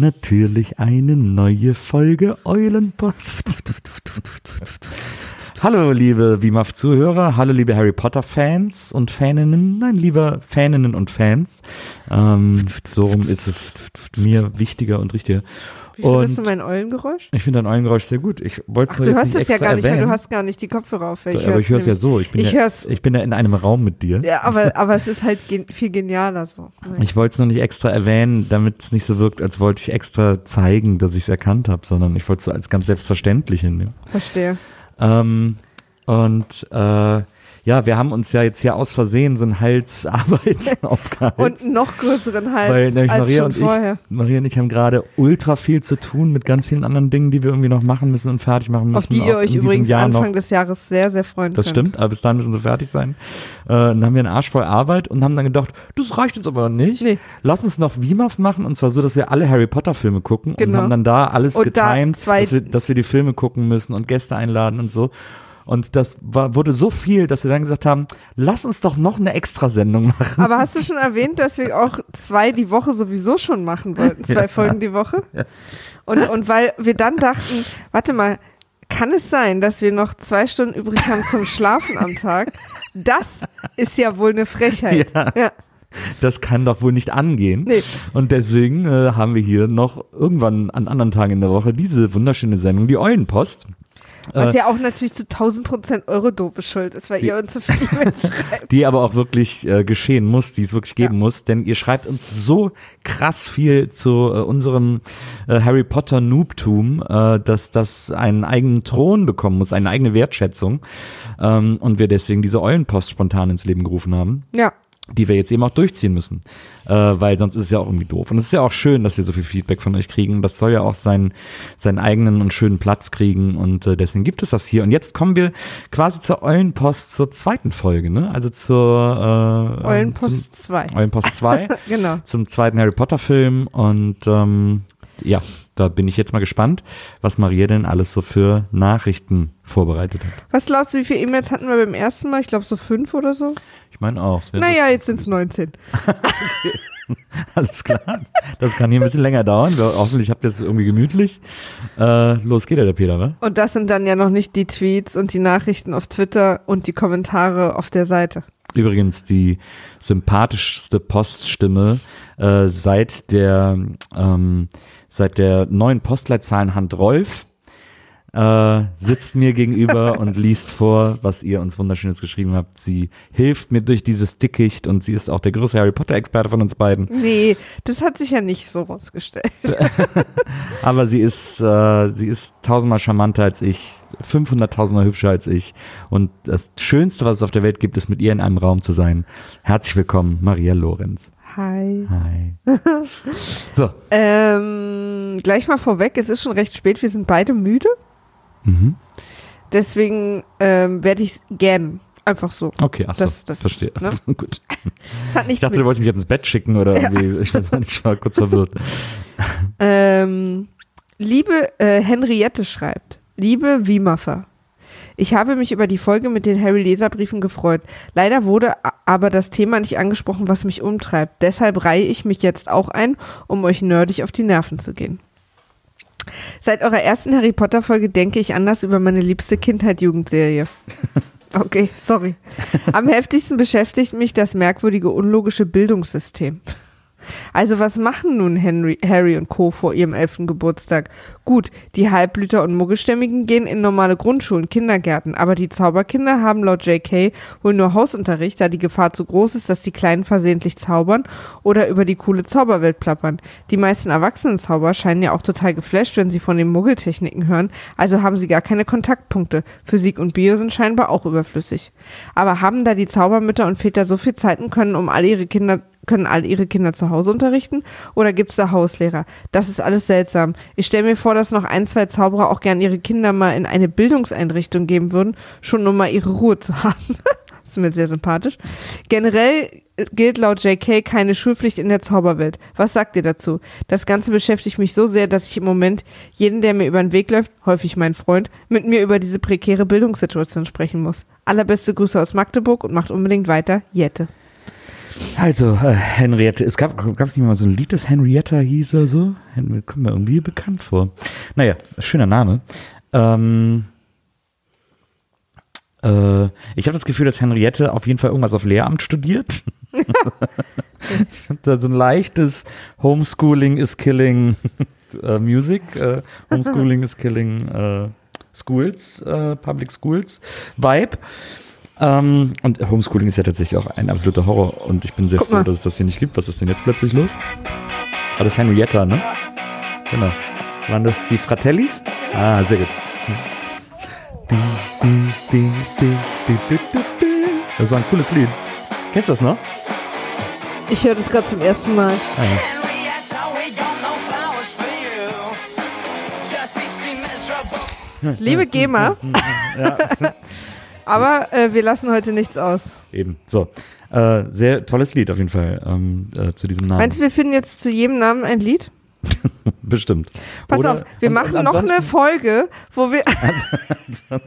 Natürlich eine neue Folge Eulenpost. Hallo liebe WIMAF-Zuhörer, hallo liebe Harry Potter-Fans und Faninnen, nein, lieber Faninnen und Fans. Ähm, so ist es mir wichtiger und richtiger. Wie findest du mein Eulengeräusch? ich finde dein Eulengeräusch sehr gut. Ich wollte Ach, es du hörst das ja gar nicht, weil du hast gar nicht die Kopfhörer auf. So, aber ich höre es ja so. Ich bin, Ich ja, ich bin ja in einem Raum mit dir. Ja, aber, aber es ist halt gen viel genialer so. Ich wollte es nur nicht extra erwähnen, damit es nicht so wirkt, als wollte ich extra zeigen, dass ich es erkannt habe, sondern ich wollte es so als ganz selbstverständlich hinnehmen. Verstehe. Ähm, und äh, ja, wir haben uns ja jetzt hier aus Versehen so ein Halsarbeit Und aufgehalten. einen noch größeren Hals Weil nämlich als Maria schon und vorher. ich, Maria und ich haben gerade ultra viel zu tun mit ganz vielen anderen Dingen, die wir irgendwie noch machen müssen und fertig machen müssen. Auf die ihr euch übrigens Jahr Anfang noch. des Jahres sehr, sehr freuen Das könnt. stimmt, aber bis dahin müssen sie fertig sein. Äh, dann haben wir einen Arsch voll Arbeit und haben dann gedacht, das reicht uns aber nicht. Nee. Lass uns noch WIMAF machen und zwar so, dass wir alle Harry Potter Filme gucken und Genau. haben dann da alles Und da getimt, zwei- dass, wir, dass wir die Filme gucken müssen und Gäste einladen und so. Und das war, wurde so viel, dass wir dann gesagt haben, lass uns doch noch eine Extrasendung machen. Aber hast du schon erwähnt, dass wir auch zwei die Woche sowieso schon machen wollten? Zwei Ja. Folgen die Woche? Und, und weil wir dann dachten, warte mal, kann es sein, dass wir noch zwei Stunden übrig haben zum Schlafen am Tag? Das ist ja wohl eine Frechheit. Ja. ja. Das kann doch wohl nicht angehen. Nee. Und deswegen äh, haben wir hier noch irgendwann an anderen Tagen in der Woche diese wunderschöne Sendung, die Eulenpost. Was Äh, ja auch natürlich zu 1000 Prozent eure doofe Schuld ist, weil Die- ihr uns so viel mitschreibt. die aber auch wirklich äh, geschehen muss, die es wirklich geben muss, denn ihr schreibt uns so krass viel zu äh, unserem äh, Harry Potter Noobtum, äh, dass das einen eigenen Thron bekommen muss, eine eigene Wertschätzung ähm, und wir deswegen diese Eulenpost spontan ins Leben gerufen haben Ja. Die wir jetzt eben auch durchziehen müssen, äh, weil sonst ist es ja auch irgendwie doof. Und es ist ja auch schön, dass wir so viel Feedback von euch kriegen. Das soll ja auch seinen, seinen eigenen und schönen Platz kriegen und äh, deswegen gibt es das hier. Und jetzt kommen wir quasi zur Eulenpost zur zweiten Folge, ne? Also zur äh, Eulenpost 2. zum Eulenpost 2, Genau. zum zweiten Harry Potter Film und ähm, ja, da bin ich jetzt mal gespannt, was Maria denn alles so für Nachrichten vorbereitet hat. Was glaubst du, wie viele E-Mails hatten wir beim ersten Mal? Ich glaube so fünf oder so. Ich meine auch. Naja, jetzt sind es 19. Alles klar. Das kann hier ein bisschen länger dauern. Hoffentlich habt ihr es irgendwie gemütlich. Äh, los geht ja der Peter, wa? Und das sind dann ja noch nicht die Tweets und die Nachrichten auf Twitter und die Kommentare auf der Seite. Übrigens die sympathischste Poststimme äh, seit der ähm, seit der neuen Postleitzahlenhand Rolf äh, sitzt mir gegenüber und liest vor, was ihr uns wunderschönes geschrieben habt. Sie hilft mir durch dieses Dickicht und sie ist auch der größte Harry Potter Experte von uns beiden. Nee, das hat sich ja nicht so rausgestellt. Aber sie ist, äh, sie ist tausendmal charmanter als ich, 500.000 Mal hübscher als ich. Und das Schönste, was es auf der Welt gibt, ist mit ihr in einem Raum zu sein. Herzlich willkommen, Maria Lorenz. Hi. Hi. so, Ähm, gleich mal vorweg, es ist schon recht spät, wir sind beide müde. mhm. Deswegen ähm, werde ich gern einfach so. okay, achso, Das- das, verstehe. ne? Gut. Ich dachte, du wolltest mich jetzt ins Bett schicken oder irgendwie. Ich weiß nicht, ich war kurz verwirrt. ähm, Liebe äh, Henriette schreibt, liebe Wiemaffer, ich habe mich über die Folge mit den Harry-Leserbriefen gefreut. Leider wurde aber das Thema nicht angesprochen, was mich umtreibt. Deshalb reihe ich mich jetzt auch ein, um euch nerdig auf die Nerven zu gehen. Seit eurer ersten Harry Potter-Folge denke ich anders über meine liebste Kindheit-Jugendserie. Okay, sorry. Am heftigsten beschäftigt mich das merkwürdige, unlogische Bildungssystem. Also was machen nun Henry, Harry und Co. vor ihrem elften Geburtstag? Gut, die Halbblüter und Muggelstämmigen gehen in normale Grundschulen, Kindergärten, aber die Zauberkinder haben laut JK wohl nur Hausunterricht, da die Gefahr zu groß ist, dass die Kleinen versehentlich zaubern oder über die coole Zauberwelt plappern. Die meisten Erwachsenen-Zauber scheinen ja auch total geflasht, wenn sie von den Muggeltechniken hören, also haben sie gar keine Kontaktpunkte. Physik und Bio sind scheinbar auch überflüssig. Aber haben da die Zaubermütter und Väter so viel Zeit und können um alle ihre Kinder können all ihre Kinder zu Hause unterrichten oder gibt es da Hauslehrer? Das ist alles seltsam. Ich stelle mir vor, dass noch ein, zwei Zauberer auch gern ihre Kinder mal in eine Bildungseinrichtung geben würden, schon um mal ihre Ruhe zu haben. ist mir sehr sympathisch. Generell gilt laut JK keine Schulpflicht in der Zauberwelt. Was sagt ihr dazu? Das Ganze beschäftigt mich so sehr, dass ich im Moment jeden, der mir über den Weg läuft, häufig mein Freund, mit mir über diese prekäre Bildungssituation sprechen muss. Allerbeste Grüße aus Magdeburg und macht unbedingt weiter, Jette. Also, äh, Henriette, es gab es nicht mal so ein Lied, das Henrietta hieß oder so? Hen- Kommt mir irgendwie bekannt vor. Naja, schöner Name. Ähm, äh, ich habe das Gefühl, dass Henriette auf jeden Fall irgendwas auf Lehramt studiert. ich habe da so ein leichtes Homeschooling is killing äh, Music, äh, Homeschooling is killing äh, Schools, äh, Public Schools Vibe. Ähm, und Homeschooling ist ja tatsächlich auch ein absoluter Horror und ich bin sehr Guck froh, mal. dass es das hier nicht gibt. Was ist denn jetzt plötzlich los? Ah, das ist Henrietta, ne? Genau. Waren das die Fratellis? Ah, sehr gut. Das war ein cooles Lied. Kennst du das noch? Ich höre das gerade zum ersten Mal. Ah, ja. Henrietta, we got no flowers for you. Just easy miserable. Liebe GEMA. Aber äh, wir lassen heute nichts aus. Eben. So. Äh, sehr tolles Lied auf jeden Fall ähm, äh, zu diesem Namen. Meinst du, wir finden jetzt zu jedem Namen ein Lied? Bestimmt. Pass Oder- auf, wir machen noch eine ansonsten- Folge, wo wir.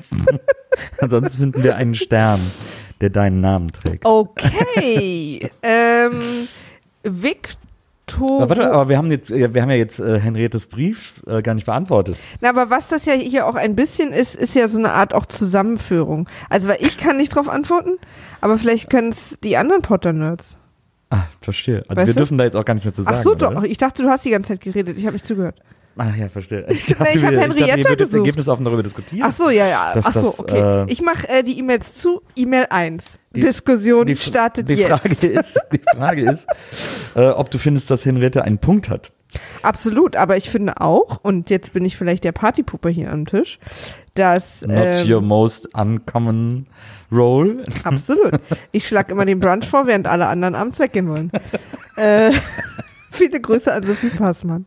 Ansonsten finden wir einen Stern, der deinen Namen trägt. Okay. ähm, Victor. Aber, warte, aber wir haben jetzt, ja, wir haben ja jetzt äh, Henriettes Brief äh, gar nicht beantwortet. Na, aber was das ja hier auch ein bisschen ist, ist ja so eine Art auch Zusammenführung. Also, weil ich kann nicht drauf antworten, aber vielleicht können es die anderen Potter-Nerds. Ah, verstehe. Also Weißt wir du? dürfen da jetzt auch gar nichts mehr zu sagen. Ach so, oder doch. Ich dachte, du hast die ganze Zeit geredet. Ich habe nicht zugehört. Ach ja, verstehe. Ich Na, ich hab wir, Henrietta dachte, würdet jetzt gesucht. ergebnisoffen darüber diskutieren. Ach so, ja, ja. Ach so, okay. äh, ich mache äh, die E-Mails zu. E-Mail 1. Die- Diskussion die, startet die jetzt. Frage ist, die Frage ist äh, ob du findest, dass Henriette einen Punkt hat. Absolut, aber ich finde auch, und jetzt bin ich vielleicht der Partypuppe hier am Tisch, dass. Not ähm, your most uncommon role. Absolut. Ich schlage immer den Brunch vor, während alle anderen abends weggehen wollen. äh, viele Grüße an Sophie Passmann.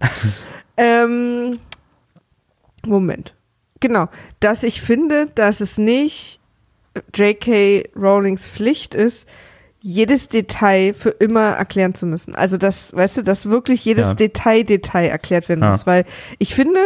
Ähm, Moment. Genau. Dass ich finde, dass es nicht J.K. Rowlings Pflicht ist, jedes Detail für immer erklären zu müssen. Also das, weißt du, dass wirklich jedes Ja. Detail, Detail erklärt werden Ja. muss. Weil ich finde,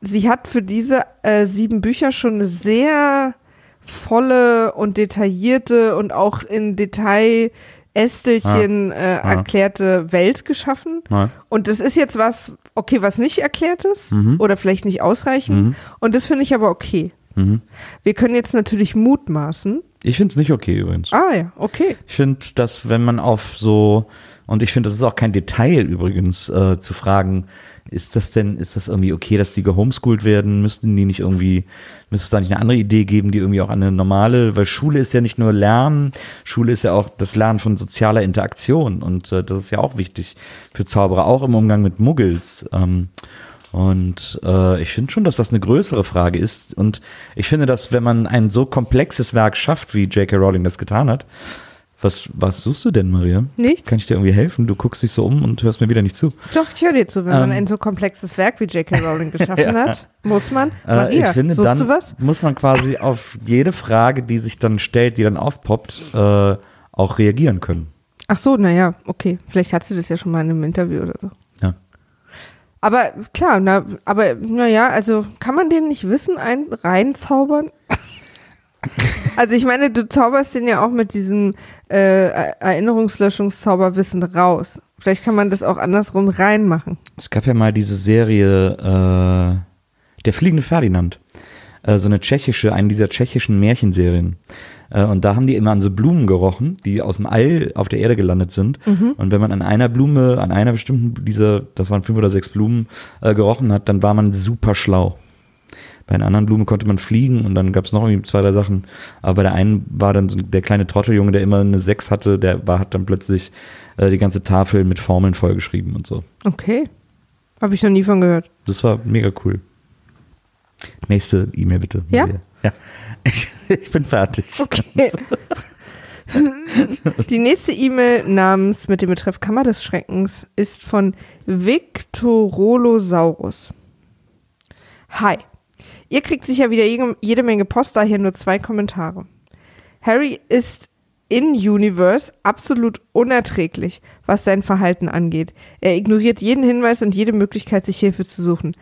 sie hat für diese äh, sieben Bücher schon eine sehr volle und detaillierte und auch in Detail Ästelchen äh, Ja. erklärte Welt geschaffen. Und das ist jetzt was, okay, was nicht erklärt ist Mhm. oder vielleicht nicht ausreichend. Mhm. Und das finde ich aber okay. Mhm. Wir können jetzt natürlich mutmaßen. Ich finde es nicht okay übrigens. Ah ja, okay. Ich finde, dass wenn man auf so, und ich finde, das ist auch kein Detail übrigens, äh, zu fragen, ist das denn, ist das irgendwie okay, dass die gehomeschoolt werden? Müssten die nicht irgendwie, müsste es da nicht eine andere Idee geben, die irgendwie auch eine normale, weil Schule ist ja nicht nur Lernen, Schule ist ja auch das Lernen von sozialer Interaktion und äh, das ist ja auch wichtig für Zauberer, auch im Umgang mit Muggels. Ähm, und äh, ich finde schon, dass das eine größere Frage ist. Und ich finde, dass wenn man ein so komplexes Werk schafft, wie J.K. Rowling das getan hat, was, was suchst du denn, Maria? Nichts. Kann ich dir irgendwie helfen? Du guckst dich so um und hörst mir wieder nicht zu. Doch, ich höre dir zu, wenn man Ähm. ein so komplexes Werk wie J.K. Rowling geschaffen Ja. hat, muss man. Äh, Maria, ich finde, suchst dann du was? muss man quasi auf jede Frage, die sich dann stellt, die dann aufpoppt, äh, auch reagieren können. Ach so, naja, okay. Vielleicht hat sie das ja schon mal in einem Interview oder so. Ja. Aber klar, na, aber naja, also kann man den nicht Wissen ein, reinzaubern? also ich meine, du zauberst den ja auch mit diesem äh, Erinnerungslöschungszauber Wissen raus. Vielleicht kann man das auch andersrum reinmachen. Es gab ja mal diese Serie äh, Der fliegende Ferdinand. Äh, so eine tschechische, eine dieser tschechischen Märchenserien. Äh, und da haben die immer an so Blumen gerochen, die aus dem All auf der Erde gelandet sind. Und wenn man an einer Blume, an einer bestimmten dieser, das waren fünf oder sechs Blumen, äh, gerochen hat, dann war man super schlau. Bei einer anderen Blume konnte man fliegen und dann gab es noch irgendwie zwei, drei Sachen. Aber bei der einen war dann so der kleine Trotteljunge, der immer eine Sechs hatte, der war, hat dann plötzlich äh, die ganze Tafel mit Formeln vollgeschrieben und so. Okay. Habe ich noch nie von gehört. Das war mega cool. Nächste E-Mail bitte. Ja? Ja. Ich, ich bin fertig. Okay. Die nächste E-Mail namens mit dem Betreff Kammer des Schreckens ist von Victorolosaurus. Hi. Ihr kriegt sicher wieder jede, jede Menge Post, daher nur zwei Kommentare. Harry ist in Universe absolut unerträglich, was sein Verhalten angeht. Er ignoriert jeden Hinweis und jede Möglichkeit, sich Hilfe zu suchen.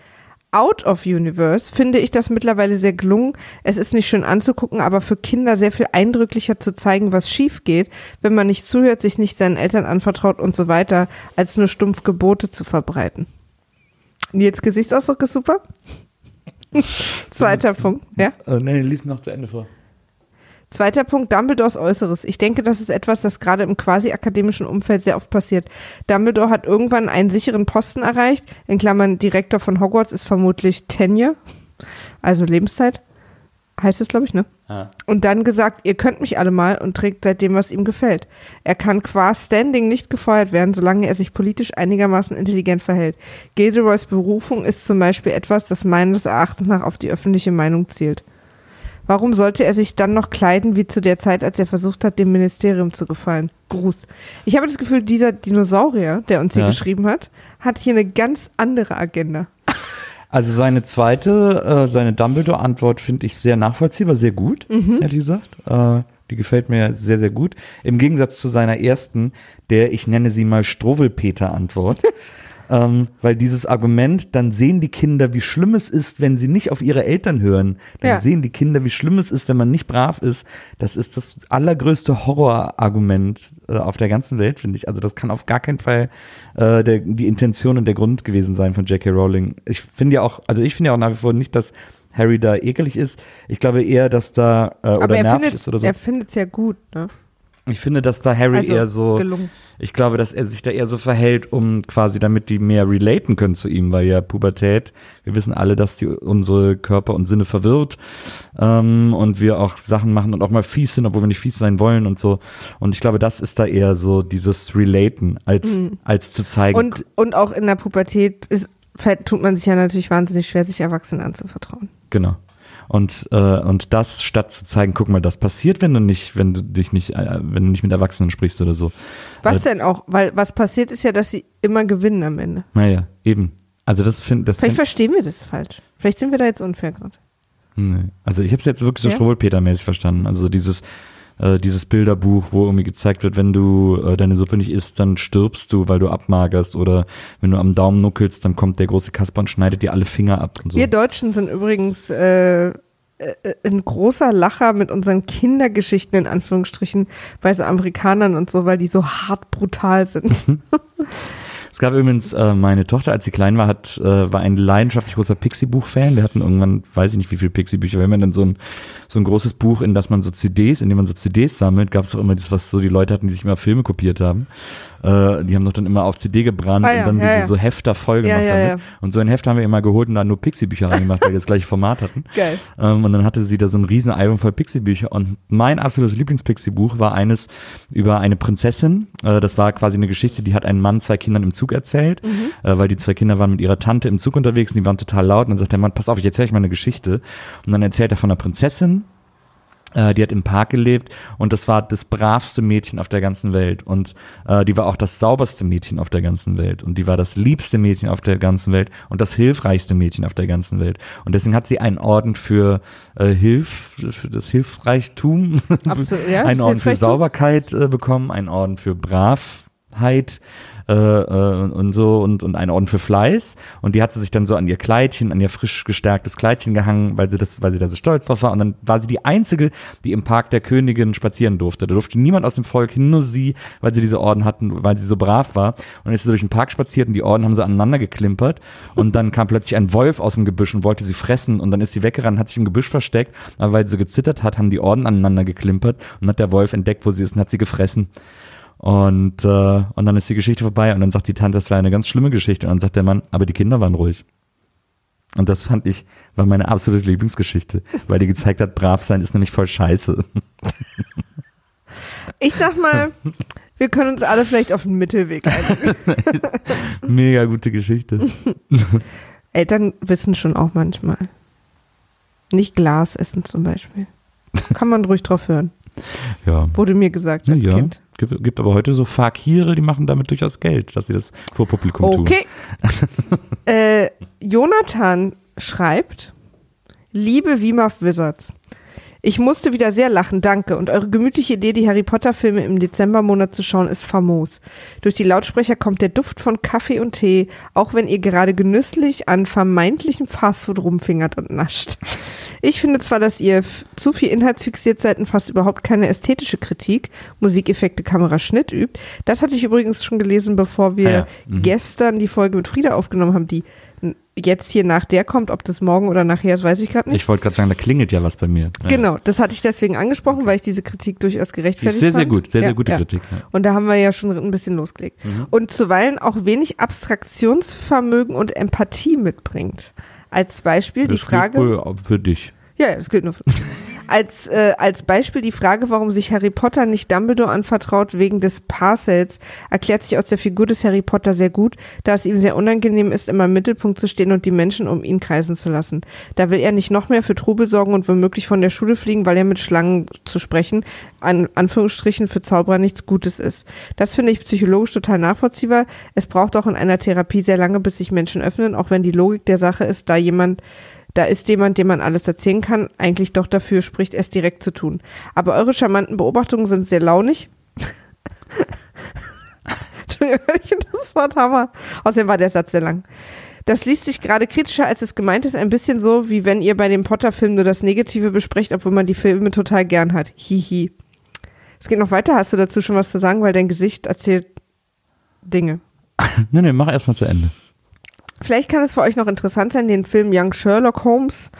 Out of Universe finde ich das mittlerweile sehr gelungen. Es ist nicht schön anzugucken, aber für Kinder sehr viel eindrücklicher zu zeigen, was schief geht, wenn man nicht zuhört, sich nicht seinen Eltern anvertraut und so weiter, als nur stumpf Gebote zu verbreiten. Nils Gesichtsausdruck ist super. Zweiter Punkt, ja. Äh, nee, lies noch zu Ende vor. Zweiter Punkt, Dumbledores Äußeres. Ich denke, das ist etwas, das gerade im quasi akademischen Umfeld sehr oft passiert. Dumbledore hat irgendwann einen sicheren Posten erreicht. In Klammern, Direktor von Hogwarts ist vermutlich Tenure, also Lebenszeit. Heißt es, glaube ich, ne? Ja. Und dann gesagt, ihr könnt mich alle mal und trägt seitdem, was ihm gefällt. Er kann qua Standing nicht gefeuert werden, solange er sich politisch einigermaßen intelligent verhält. Gilderoys Berufung ist zum Beispiel etwas, das meines Erachtens nach auf die öffentliche Meinung zielt. Warum sollte er sich dann noch kleiden wie zu der Zeit, als er versucht hat, dem Ministerium zu gefallen? Gruß. Ich habe das Gefühl, dieser Dinosaurier, der uns hier Ja. geschrieben hat, hat hier eine ganz andere Agenda. Also seine zweite, äh, seine Dumbledore-Antwort finde ich sehr nachvollziehbar, sehr gut, ehrlich gesagt. Äh, die gefällt mir sehr, sehr gut. Im Gegensatz zu seiner ersten, der, ich nenne sie mal Struwwelpeter-Antwort. ähm, weil dieses Argument, dann sehen die Kinder, wie schlimm es ist, wenn sie nicht auf ihre Eltern hören. Dann Ja. sehen die Kinder, wie schlimm es ist, wenn man nicht brav ist. Das ist das allergrößte Horrorargument äh, auf der ganzen Welt, finde ich. Also das kann auf gar keinen Fall äh, der, die Intention und der Grund gewesen sein von J.K. Rowling. Ich finde ja auch, also ich finde ja auch nach wie vor nicht, dass Harry da ekelig ist. Ich glaube eher, dass da äh, oder Aber er nervig findet ist oder so. er findet's ja gut, ne? Ich finde, dass da Harry Also eher so, gelungen. ich glaube, dass er sich da eher so verhält, um quasi, damit die mehr relaten können zu ihm, weil ja Pubertät, wir wissen alle, dass die unsere Körper und Sinne verwirrt ähm, und wir auch Sachen machen und auch mal fies sind, obwohl wir nicht fies sein wollen und so. Und ich glaube, das ist da eher so dieses Relaten, als, als zu zeigen. Und, und auch in der Pubertät ist, tut man sich ja natürlich wahnsinnig schwer, sich Erwachsenen anzuvertrauen. Genau. Und, äh, und das statt zu zeigen, guck mal, das passiert, wenn du nicht, wenn du dich nicht, äh, wenn du nicht mit Erwachsenen sprichst oder so. Was Also- denn auch? Weil was passiert ist ja, dass sie immer gewinnen am Ende. Naja, eben. Also das finde das Vielleicht find, verstehen wir das falsch. Vielleicht sind wir da jetzt unfair gerade. nee. Also ich habe es jetzt wirklich so Ja? Strohpeter-mäßig verstanden. Also so dieses äh, dieses Bilderbuch, wo irgendwie gezeigt wird, wenn du äh, deine Suppe nicht isst, dann stirbst du, weil du abmagerst oder wenn du am Daumen nuckelst, dann kommt der große Kasper und schneidet dir alle Finger ab und so. Wir Deutschen sind übrigens äh, äh, ein großer Lacher mit unseren Kindergeschichten in Anführungsstrichen bei so Amerikanern und so, weil die so hart brutal sind. Es gab übrigens, äh, meine Tochter, als sie klein war, hat, äh, war ein leidenschaftlich großer Pixie-Buch-Fan. Wir hatten irgendwann, weiß ich nicht, wie viele Pixie-Bücher. Wenn man dann so ein, so ein großes Buch, in das man so CDs, in dem man so CDs sammelt, gab es doch immer das, was so die Leute hatten, die sich immer Filme kopiert haben. Äh, die haben doch dann immer auf CD gebrannt Ah ja, und dann ja, diese ja. so Hefter voll gemacht damit. ja. Und so ein Heft haben wir immer geholt und da nur Pixie-Bücher reingemacht, weil wir das gleiche Format hatten. Geil. Ähm, und dann hatte sie da so ein riesen Album voll Pixie-Bücher. Und mein absolutes Lieblings-Pixie-Buch war eines über eine Prinzessin. Äh, das war quasi eine Geschichte, die hat ein Mann zwei Kindern im Zug erzählt, äh, weil die zwei Kinder waren mit ihrer Tante im Zug unterwegs und die waren total laut. Und dann sagt der Mann, pass auf, ich erzähle euch mal eine Geschichte. Und dann erzählt er von einer Prinzessin, äh, die hat im Park gelebt und das war das bravste Mädchen auf der ganzen Welt und äh, die war auch das sauberste Mädchen auf der ganzen Welt und die war das liebste Mädchen auf der ganzen Welt und das hilfreichste Mädchen auf der ganzen Welt und deswegen hat sie einen Orden für äh, Hilf für das Hilfreichtum Absolut, ja, einen Orden für. Sauberkeit äh, bekommen einen Orden für Bravheit äh, äh, und so und, und einen Orden für Fleiß. Und die hat sie sich dann so an ihr Kleidchen, an ihr frisch gestärktes Kleidchen gehangen, weil sie das, weil sie da so stolz drauf war. Und dann war sie die einzige, die im Park der Königin spazieren durfte. Da durfte niemand aus dem Volk hin, nur sie, weil sie diese Orden hatten, weil sie so brav war. Und dann ist sie durch den Park spaziert und die Orden haben so aneinander geklimpert. Und dann kam plötzlich ein Wolf aus dem Gebüsch und wollte sie fressen. Und dann ist sie weggerannt, hat sich im Gebüsch versteckt, aber weil sie so gezittert hat, haben die Orden aneinander geklimpert. Und hat der Wolf entdeckt, wo sie ist und hat sie gefressen. Und, äh, und dann ist die Geschichte vorbei und dann sagt die Tante, das war eine ganz schlimme Geschichte. Und dann sagt der Mann, aber die Kinder waren ruhig. Und das fand ich, war meine absolute Lieblingsgeschichte, weil die gezeigt hat, brav sein ist nämlich voll scheiße. Ich sag mal, wir können uns alle vielleicht auf einen Mittelweg einigen. Mega gute Geschichte. Eltern wissen schon auch manchmal. Nicht Glas essen zum Beispiel. Kann man ruhig drauf hören. Ja. Wurde mir gesagt Ja, als ja. Kind. Gibt, gibt aber heute so Fakire, die machen damit durchaus Geld, dass sie das vor Publikum tun. Okay. äh, Jonathan schreibt, liebe VMAF Wizards, Ich musste wieder sehr lachen, danke. Und eure gemütliche Idee, die Harry Potter Filme im Dezembermonat zu schauen, ist famos. Durch die Lautsprecher kommt der Duft von Kaffee und Tee, auch wenn ihr gerade genüsslich an vermeintlichem Fastfood rumfingert und nascht. Ich finde zwar, dass ihr zu viel inhaltsfixiert seid und fast überhaupt keine ästhetische Kritik, Musikeffekte, Kamera, Schnitt übt. Das hatte ich übrigens schon gelesen, bevor wir Ah ja, mhm. gestern die Folge mit Frieda aufgenommen haben, die jetzt hier nach der kommt. Ob das morgen oder nachher ist, weiß ich gerade nicht. Ich wollte gerade sagen, da klingelt ja was bei mir. Ja. Genau, das hatte ich deswegen angesprochen, weil ich diese Kritik durchaus Die gerechtfertigt ist sehr, sehr gut. Sehr, Ja, sehr gute ja. Kritik. Und da haben wir ja schon ein bisschen losgelegt. Mhm. Und zuweilen auch wenig Abstraktionsvermögen und Empathie mitbringt. Als Beispiel die Das gilt Frage. für dich. Ja, ja, das gilt nur für als, äh, als Beispiel die Frage, warum sich Harry Potter nicht Dumbledore anvertraut wegen des Parcels, erklärt sich aus der Figur des Harry Potter sehr gut, da es ihm sehr unangenehm ist, immer im Mittelpunkt zu stehen und die Menschen um ihn kreisen zu lassen. Da will er nicht noch mehr für Trubel sorgen und womöglich von der Schule fliegen, weil er mit Schlangen zu sprechen, an Anführungsstrichen für Zauberer nichts Gutes ist. Das finde ich psychologisch total nachvollziehbar. Es braucht auch in einer Therapie sehr lange, bis sich Menschen öffnen, auch wenn die Logik der Sache ist, da jemand da ist jemand, dem man alles erzählen kann, eigentlich doch dafür spricht, es direkt zu tun. Aber eure charmanten Beobachtungen sind sehr launig. Das Wort Hammer. Außerdem war der Satz sehr lang. Das liest sich gerade kritischer, als es gemeint ist, ein bisschen so, wie wenn ihr bei dem Potter-Film nur das Negative besprecht, obwohl man die Filme total gern hat. Hihi. Es geht noch weiter. Hast du dazu schon was zu sagen? Weil dein Gesicht erzählt Dinge. Nee, nee, mach erstmal zu Ende. Vielleicht kann es für euch noch interessant sein, den Film Young Sherlock Holmes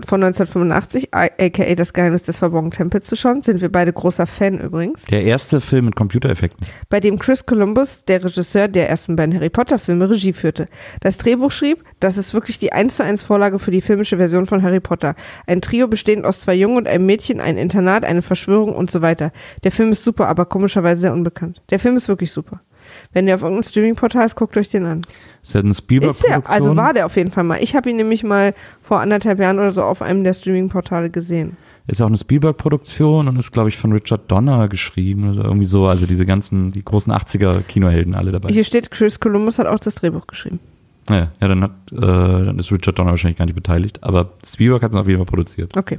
von 1985, aka Das Geheimnis des verborgenen Tempels zu schauen. Sind wir beide großer Fan übrigens. Der erste Film mit Computereffekten. Bei dem Chris Columbus, der Regisseur der ersten beiden Harry Potter Filme, Regie führte. Das Drehbuch schrieb, das ist wirklich die 1 zu 1 Vorlage für die filmische Version von Harry Potter. Ein Trio bestehend aus zwei Jungen und einem Mädchen, ein Internat, eine Verschwörung und so weiter. Der Film ist super, aber komischerweise sehr unbekannt. Der Film ist wirklich super. Wenn der auf irgendeinem Streaming-Portal ist, guckt euch den an. Ist ja eine Ist der, Spielberg-Produktion. also war der auf jeden Fall mal. Ich habe ihn nämlich mal vor anderthalb Jahren oder so auf einem der Streaming-Portale gesehen. Ist ja auch eine Spielberg-Produktion und ist, glaube ich, von Richard Donner geschrieben oder irgendwie so. Also diese ganzen, die großen 80er-Kinohelden alle dabei. Hier steht, Chris Columbus hat auch das Drehbuch geschrieben. Naja, ja, dann, hat, äh, dann ist Richard Donner wahrscheinlich gar nicht beteiligt. Aber Spielberg hat es auf jeden Fall produziert. Okay.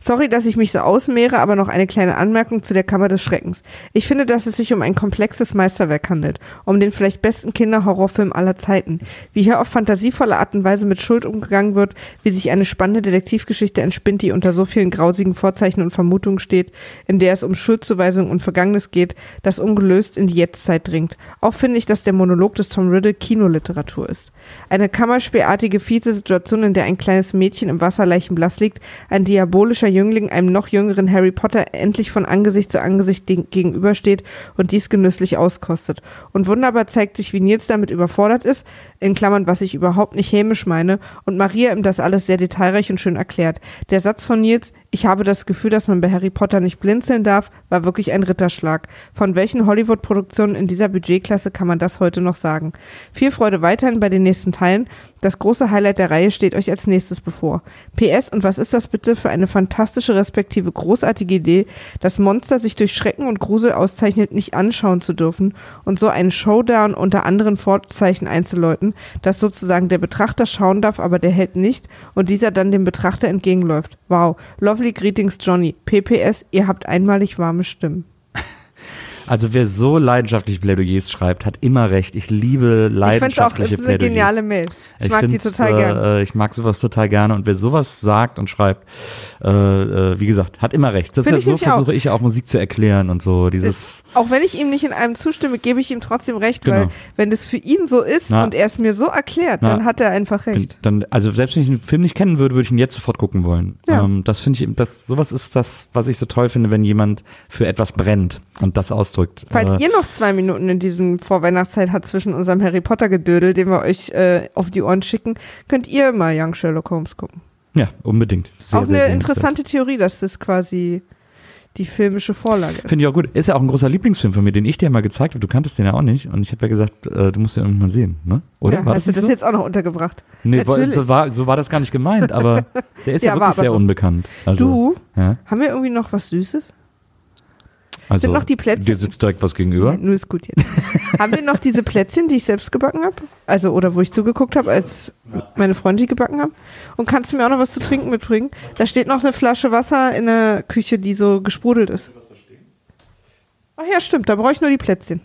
Sorry, dass ich mich so ausmehre, aber noch eine kleine Anmerkung zu der Kammer des Schreckens. Ich finde, dass es sich um ein komplexes Meisterwerk handelt, um den vielleicht besten Kinderhorrorfilm aller Zeiten. Wie hier auf fantasievolle Art und Weise mit Schuld umgegangen wird, wie sich eine spannende Detektivgeschichte entspinnt, die unter so vielen grausigen Vorzeichen und Vermutungen steht, in der es um Schuldzuweisung und Vergangenes geht, das ungelöst in die Jetztzeit dringt. Auch finde ich, dass der Monolog des Tom Riddle Kinoliteratur ist. Eine kammerspielartige, fiese Situation, in der ein kleines Mädchen im Wasser leichenblass liegt, ein diabolischer Jüngling einem noch jüngeren Harry Potter endlich von Angesicht zu Angesicht gegenübersteht und dies genüsslich auskostet. Und wunderbar zeigt sich, wie Nils damit überfordert ist, in Klammern, was ich überhaupt nicht hämisch meine, und Maria ihm das alles sehr detailreich und schön erklärt. Der Satz von Nils, ich habe das Gefühl, dass man bei Harry Potter nicht blinzeln darf, war wirklich ein Ritterschlag. Von welchen Hollywood-Produktionen in dieser Budgetklasse kann man das heute noch sagen? Viel Freude weiterhin bei den nächsten Teilen. Das große Highlight der Reihe steht euch als nächstes bevor. PS, und was ist das bitte für eine fantastische respektive großartige Idee, das Monster sich durch Schrecken und Grusel auszeichnet, nicht anschauen zu dürfen und so einen Showdown unter anderen Vorzeichen einzuläuten, dass sozusagen der Betrachter schauen darf, aber der Held nicht und dieser dann dem Betrachter entgegenläuft. Wow. Lovely greetings, Johnny. PPS, ihr habt einmalig warme Stimmen. Also wer so leidenschaftlich Plädoyers schreibt, hat immer recht. Ich liebe Ich finde es auch, leidenschaftliche es ist eine Plädoyers. geniale Mail. Ich, mag die total äh, gern. äh, Ich mag sowas total gerne und wer sowas sagt und schreibt, äh, äh, wie gesagt, hat immer recht. Das ist, ich so versuche ich auch Musik zu erklären und so. Dieses, Auch wenn ich ihm nicht in einem zustimme, gebe ich ihm trotzdem recht, weil Genau. wenn das für ihn so ist Na. und er es mir so erklärt, Na. dann hat er einfach recht. dann, also selbst wenn ich den Film nicht kennen würde, würde ich ihn jetzt sofort gucken wollen. Ja. Ähm, das finde ich, das, sowas ist das, was ich so toll finde, wenn jemand für etwas brennt und das ausdrückt. Falls Äh, ihr noch zwei Minuten in diesem Vorweihnachtszeit hat zwischen unserem Harry Potter Gedödel, den wir euch äh, auf die Ohren schicken, könnt ihr mal Young Sherlock Holmes gucken. ja, unbedingt. Sehr, auch sehr eine sehenswert. interessante Theorie, dass das quasi die filmische Vorlage ist. Finde ich auch gut. Ist ja auch ein großer Lieblingsfilm von mir, den ich dir mal gezeigt habe. Du kanntest den ja auch nicht. Und ich habe ja gesagt, äh, du musst den irgendwann mal sehen, ne? Oder? ja, war hast du nicht das so? jetzt auch noch untergebracht? Nee, Natürlich. so, war, so war das gar nicht gemeint, aber der ist ja, Ja, wirklich sehr so. unbekannt. Also, du, Ja? haben wir irgendwie noch was Süßes? Also, Sind noch die Plätzchen- Dir sitzt direkt was gegenüber. Ja, nur ist gut jetzt. Haben wir noch diese Plätzchen, die ich selbst gebacken habe? Also, oder wo ich zugeguckt habe, als meine Freunde die gebacken haben? Und kannst du mir auch noch was zu trinken mitbringen? Da steht noch eine Flasche Wasser in der Küche, die so gesprudelt ist. Ach ja, stimmt, da brauche ich nur die Plätzchen.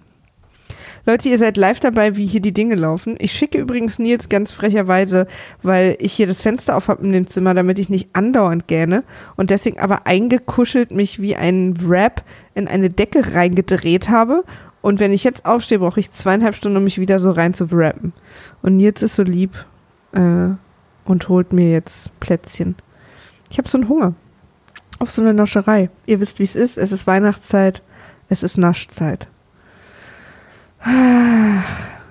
Leute, ihr seid live dabei, wie hier die Dinge laufen. Ich schicke übrigens Nils ganz frecherweise, weil ich hier das Fenster auf habe in dem Zimmer, damit ich nicht andauernd gähne und deswegen aber eingekuschelt mich wie ein Wrap in eine Decke reingedreht habe. Und wenn ich jetzt aufstehe, brauche ich zweieinhalb Stunden, um mich wieder so rein zu wrappen. Und Nils ist so lieb äh, und holt mir jetzt Plätzchen. Ich habe so einen Hunger. Auf so eine Nascherei. Ihr wisst, wie es ist. Es ist Weihnachtszeit. Es ist Naschzeit.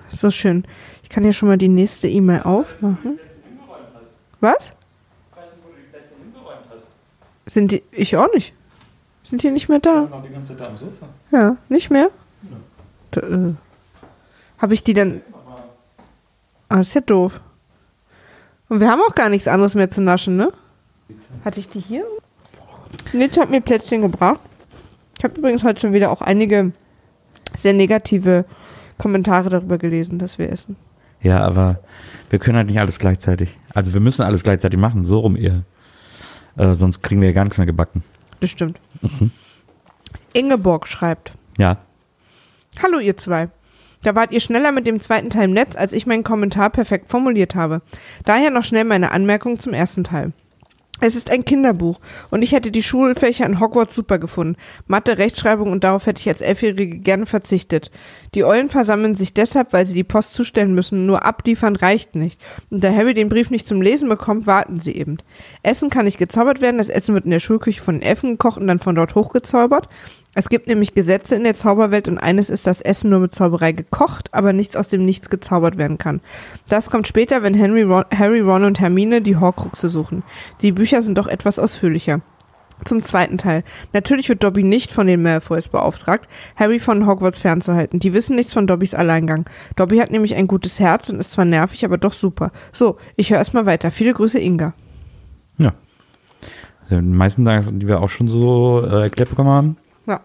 So schön. Ich kann hier schon mal die nächste E-Mail aufmachen. Was? Sind die, ich auch nicht. Sind die nicht mehr da? Ja, nicht mehr? Da, äh, Habe ich die dann. Ah, das ist ja doof. Und wir haben auch gar nichts anderes mehr zu naschen, ne? Hatte ich die hier? Nitz hat mir Plätzchen gebracht. Ich habe übrigens heute schon wieder auch einige sehr negative Kommentare darüber gelesen, dass wir essen. Ja, aber wir können halt nicht alles gleichzeitig. Also wir müssen alles gleichzeitig machen, so rum eher. Äh, sonst kriegen wir ja gar nichts mehr gebacken. Das stimmt. Ingeborg schreibt. Ja. Hallo ihr zwei. Da wart ihr schneller mit dem zweiten Teil im Netz, als ich meinen Kommentar perfekt formuliert habe. Daher noch schnell meine Anmerkung zum ersten Teil. Es ist ein Kinderbuch und ich hätte die Schulfächer in Hogwarts super gefunden. Mathe, Rechtschreibung und darauf hätte ich als Elfjährige gerne verzichtet. Die Eulen versammeln sich deshalb, weil sie die Post zustellen müssen, nur abliefern reicht nicht. Und da Harry den Brief nicht zum Lesen bekommt, warten sie eben. Essen kann nicht gezaubert werden, das Essen wird in der Schulküche von den Elfen gekocht und dann von dort hochgezaubert. Es gibt nämlich Gesetze in der Zauberwelt und eines ist, dass Essen nur mit Zauberei gekocht, aber nichts aus dem Nichts gezaubert werden kann. Das kommt später, wenn Henry, Ron, Harry, Ron und Hermine die Horcruxe suchen. Die Bücher sind doch etwas ausführlicher. Zum zweiten Teil. Natürlich wird Dobby nicht von den Malfoys beauftragt, Harry von Hogwarts fernzuhalten. Die wissen nichts von Dobbys Alleingang. Dobby hat nämlich ein gutes Herz und ist zwar nervig, aber doch super. So, ich höre erstmal weiter. Viele Grüße, Inga. Ja. Also die meisten Sachen, die wir auch schon so äh, erklärt bekommen haben Ja.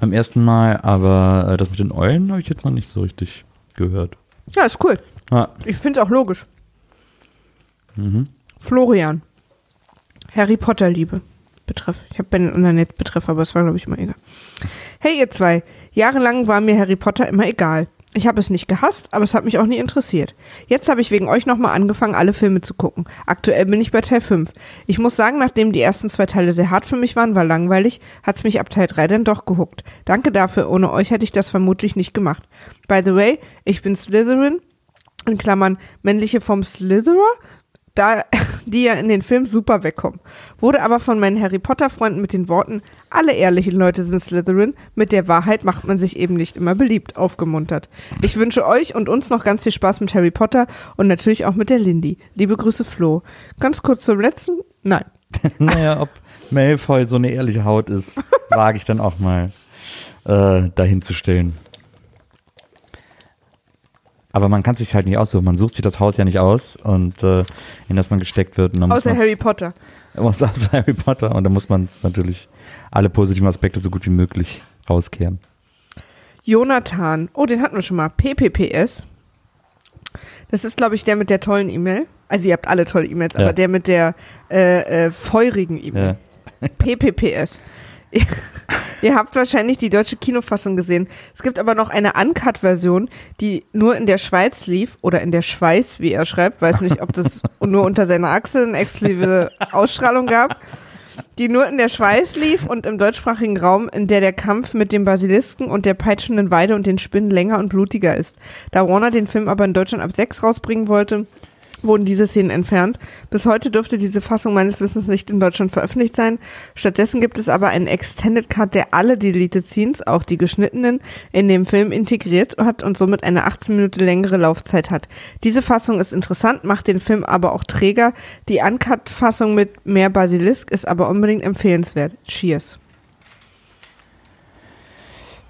beim ersten Mal, aber äh, das mit den Eulen habe ich jetzt noch nicht so richtig gehört. Ja, ist cool. Ah, Ich finde es auch logisch. Florian. Harry Potter Liebe. Betreff. Ich habe bei den anderen jetzt Betreff, aber es war, glaube ich, immer egal. Hey, ihr zwei. Jahrelang war mir Harry Potter immer egal. Ich habe es nicht gehasst, aber es hat mich auch nie interessiert. Jetzt habe ich wegen euch nochmal angefangen, alle Filme zu gucken. Aktuell bin ich bei Teil 5. Ich muss sagen, nachdem die ersten zwei Teile sehr hart für mich waren, war langweilig, hat's mich ab Teil 3 dann doch gehuckt. Danke dafür, ohne euch hätte ich das vermutlich nicht gemacht. By the way, ich bin Slytherin, in Klammern männliche vom Slitherer, da die ja in den Film super wegkommen. Wurde aber von meinen Harry Potter Freunden mit den Worten, alle ehrlichen Leute sind Slytherin, mit der Wahrheit macht man sich eben nicht immer beliebt, aufgemuntert. Ich wünsche euch und uns noch ganz viel Spaß mit Harry Potter und natürlich auch mit der Lindy. Liebe Grüße Flo. Ganz kurz zum letzten, nein. naja, ob Malfoy so eine ehrliche Haut ist, wage ich dann auch mal äh, dahin zu stellen. Aber man kann sich halt nicht aussuchen. Man sucht sich das Haus ja nicht aus und äh, in das man gesteckt wird. Und dann Außer Harry Potter. Außer, außer Harry Potter. Und da muss man natürlich alle positiven Aspekte so gut wie möglich rauskehren. Jonathan, oh, den hatten wir schon mal. PPPS. Das ist, glaube ich, der mit der tollen E-Mail. Also ihr habt alle tolle E-Mails, Ja. aber der mit der äh, äh, feurigen E-Mail. Ja. PPPS. Ihr, ihr habt wahrscheinlich die deutsche Kinofassung gesehen. Es gibt aber noch eine Uncut-Version, die nur in der Schweiz lief oder in der Schweiz, wie er schreibt. Weiß nicht, ob das nur unter seiner Achse eine exklusive Ausstrahlung gab. Die nur in der Schweiz lief und im deutschsprachigen Raum, in der der Kampf mit dem Basilisken und der peitschenden Weide und den Spinnen länger und blutiger ist. Da Warner den Film aber in Deutschland ab 6 rausbringen wollte, wurden diese Szenen entfernt. Bis heute dürfte diese Fassung meines Wissens nicht in Deutschland veröffentlicht sein. Stattdessen gibt es aber einen Extended Cut, der alle Deleted Scenes, auch die geschnittenen, in dem Film integriert hat und somit eine 18 Minuten längere Laufzeit hat. Diese Fassung ist interessant, macht den Film aber auch träger. Die Uncut-Fassung mit mehr Basilisk ist aber unbedingt empfehlenswert. Cheers.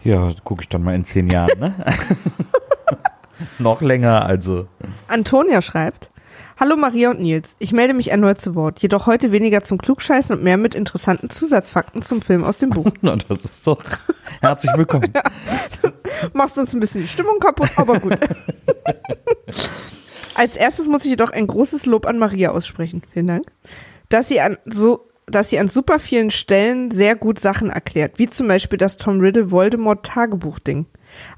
Ja, gucke ich dann mal in zehn Jahren, ne? Noch länger, also. Antonia schreibt, Hallo Maria und Nils. Ich melde mich erneut zu Wort, jedoch heute weniger zum Klugscheißen und mehr mit interessanten Zusatzfakten zum Film aus dem Buch. Na, das ist doch herzlich willkommen. Machst uns ein bisschen die Stimmung kaputt, aber gut. Als erstes muss ich jedoch ein großes Lob an Maria aussprechen. Vielen Dank. Dass sie an so dass sie an super vielen Stellen sehr gut Sachen erklärt, wie zum Beispiel das Tom Riddle Voldemort Tagebuch-Ding.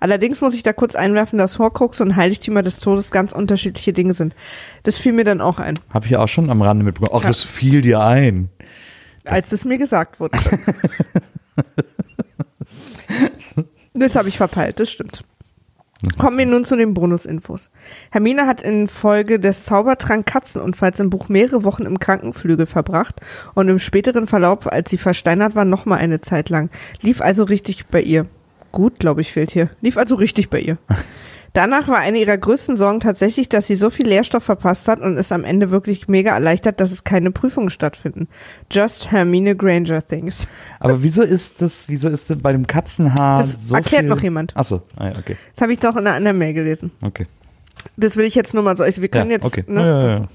Allerdings muss ich da kurz einwerfen, dass Horcrux und Heiligtümer des Todes ganz unterschiedliche Dinge sind. Das fiel mir dann auch ein, Habe ich auch schon am Rande mitbekommen. Ach, Ja. das fiel dir ein. als es mir gesagt wurde. das habe ich verpeilt, das stimmt. Kommen wir nun zu den Bonusinfos. Hermine hat in Folge des Zaubertrank Katzenunfalls im Buch mehrere Wochen im Krankenflügel verbracht und im späteren Verlauf, als sie versteinert war, nochmal eine Zeit lang. Lief also richtig bei ihr. Gut, glaube ich, fehlt hier. Lief also richtig bei ihr. Danach war eine ihrer größten Sorgen tatsächlich, dass sie so viel Lehrstoff verpasst hat und ist am Ende wirklich mega erleichtert, dass es keine Prüfungen stattfinden. Just Hermine Granger things. Aber wieso ist das, wieso ist denn bei dem Katzenhaar Das so erklärt viel? noch jemand. Achso, ah, okay, Das habe ich doch in einer anderen Mail gelesen. okay. Das will ich jetzt nur mal so. Also wir können ja, jetzt. okay. Ne? Ja, ja, ja. Also.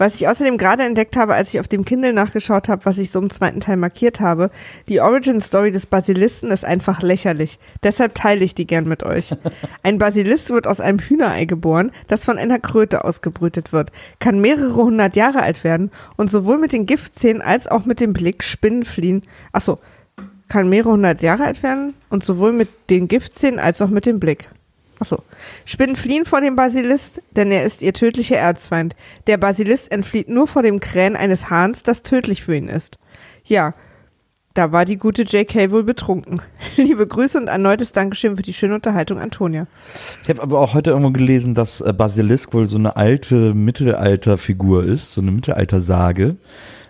Was ich außerdem gerade entdeckt habe, als ich auf dem Kindle nachgeschaut habe, was ich so im zweiten Teil markiert habe, die Origin Story des Basilisten ist einfach lächerlich. Deshalb teile ich die gern mit euch. Ein Basilist wird aus einem Hühnerei geboren, das von einer Kröte ausgebrütet wird, kann mehrere hundert Jahre alt werden und sowohl mit den Giftzähnen als auch mit dem Blick Spinnen fliehen. Achso, kann mehrere hundert Jahre alt werden und sowohl mit den Giftzähnen als auch mit dem Blick. Achso. Spinnen fliehen vor dem Basilist, denn er ist ihr tödlicher Erzfeind. Der Basilist entflieht nur vor dem Krähen eines Hahns, das tödlich für ihn ist. Ja, da war die gute JK wohl betrunken. Liebe Grüße und erneutes Dankeschön für die schöne Unterhaltung, Antonia. Ich habe aber auch heute irgendwo gelesen, dass äh, Basilisk wohl so eine alte Mittelalterfigur ist, so eine Mittelaltersage.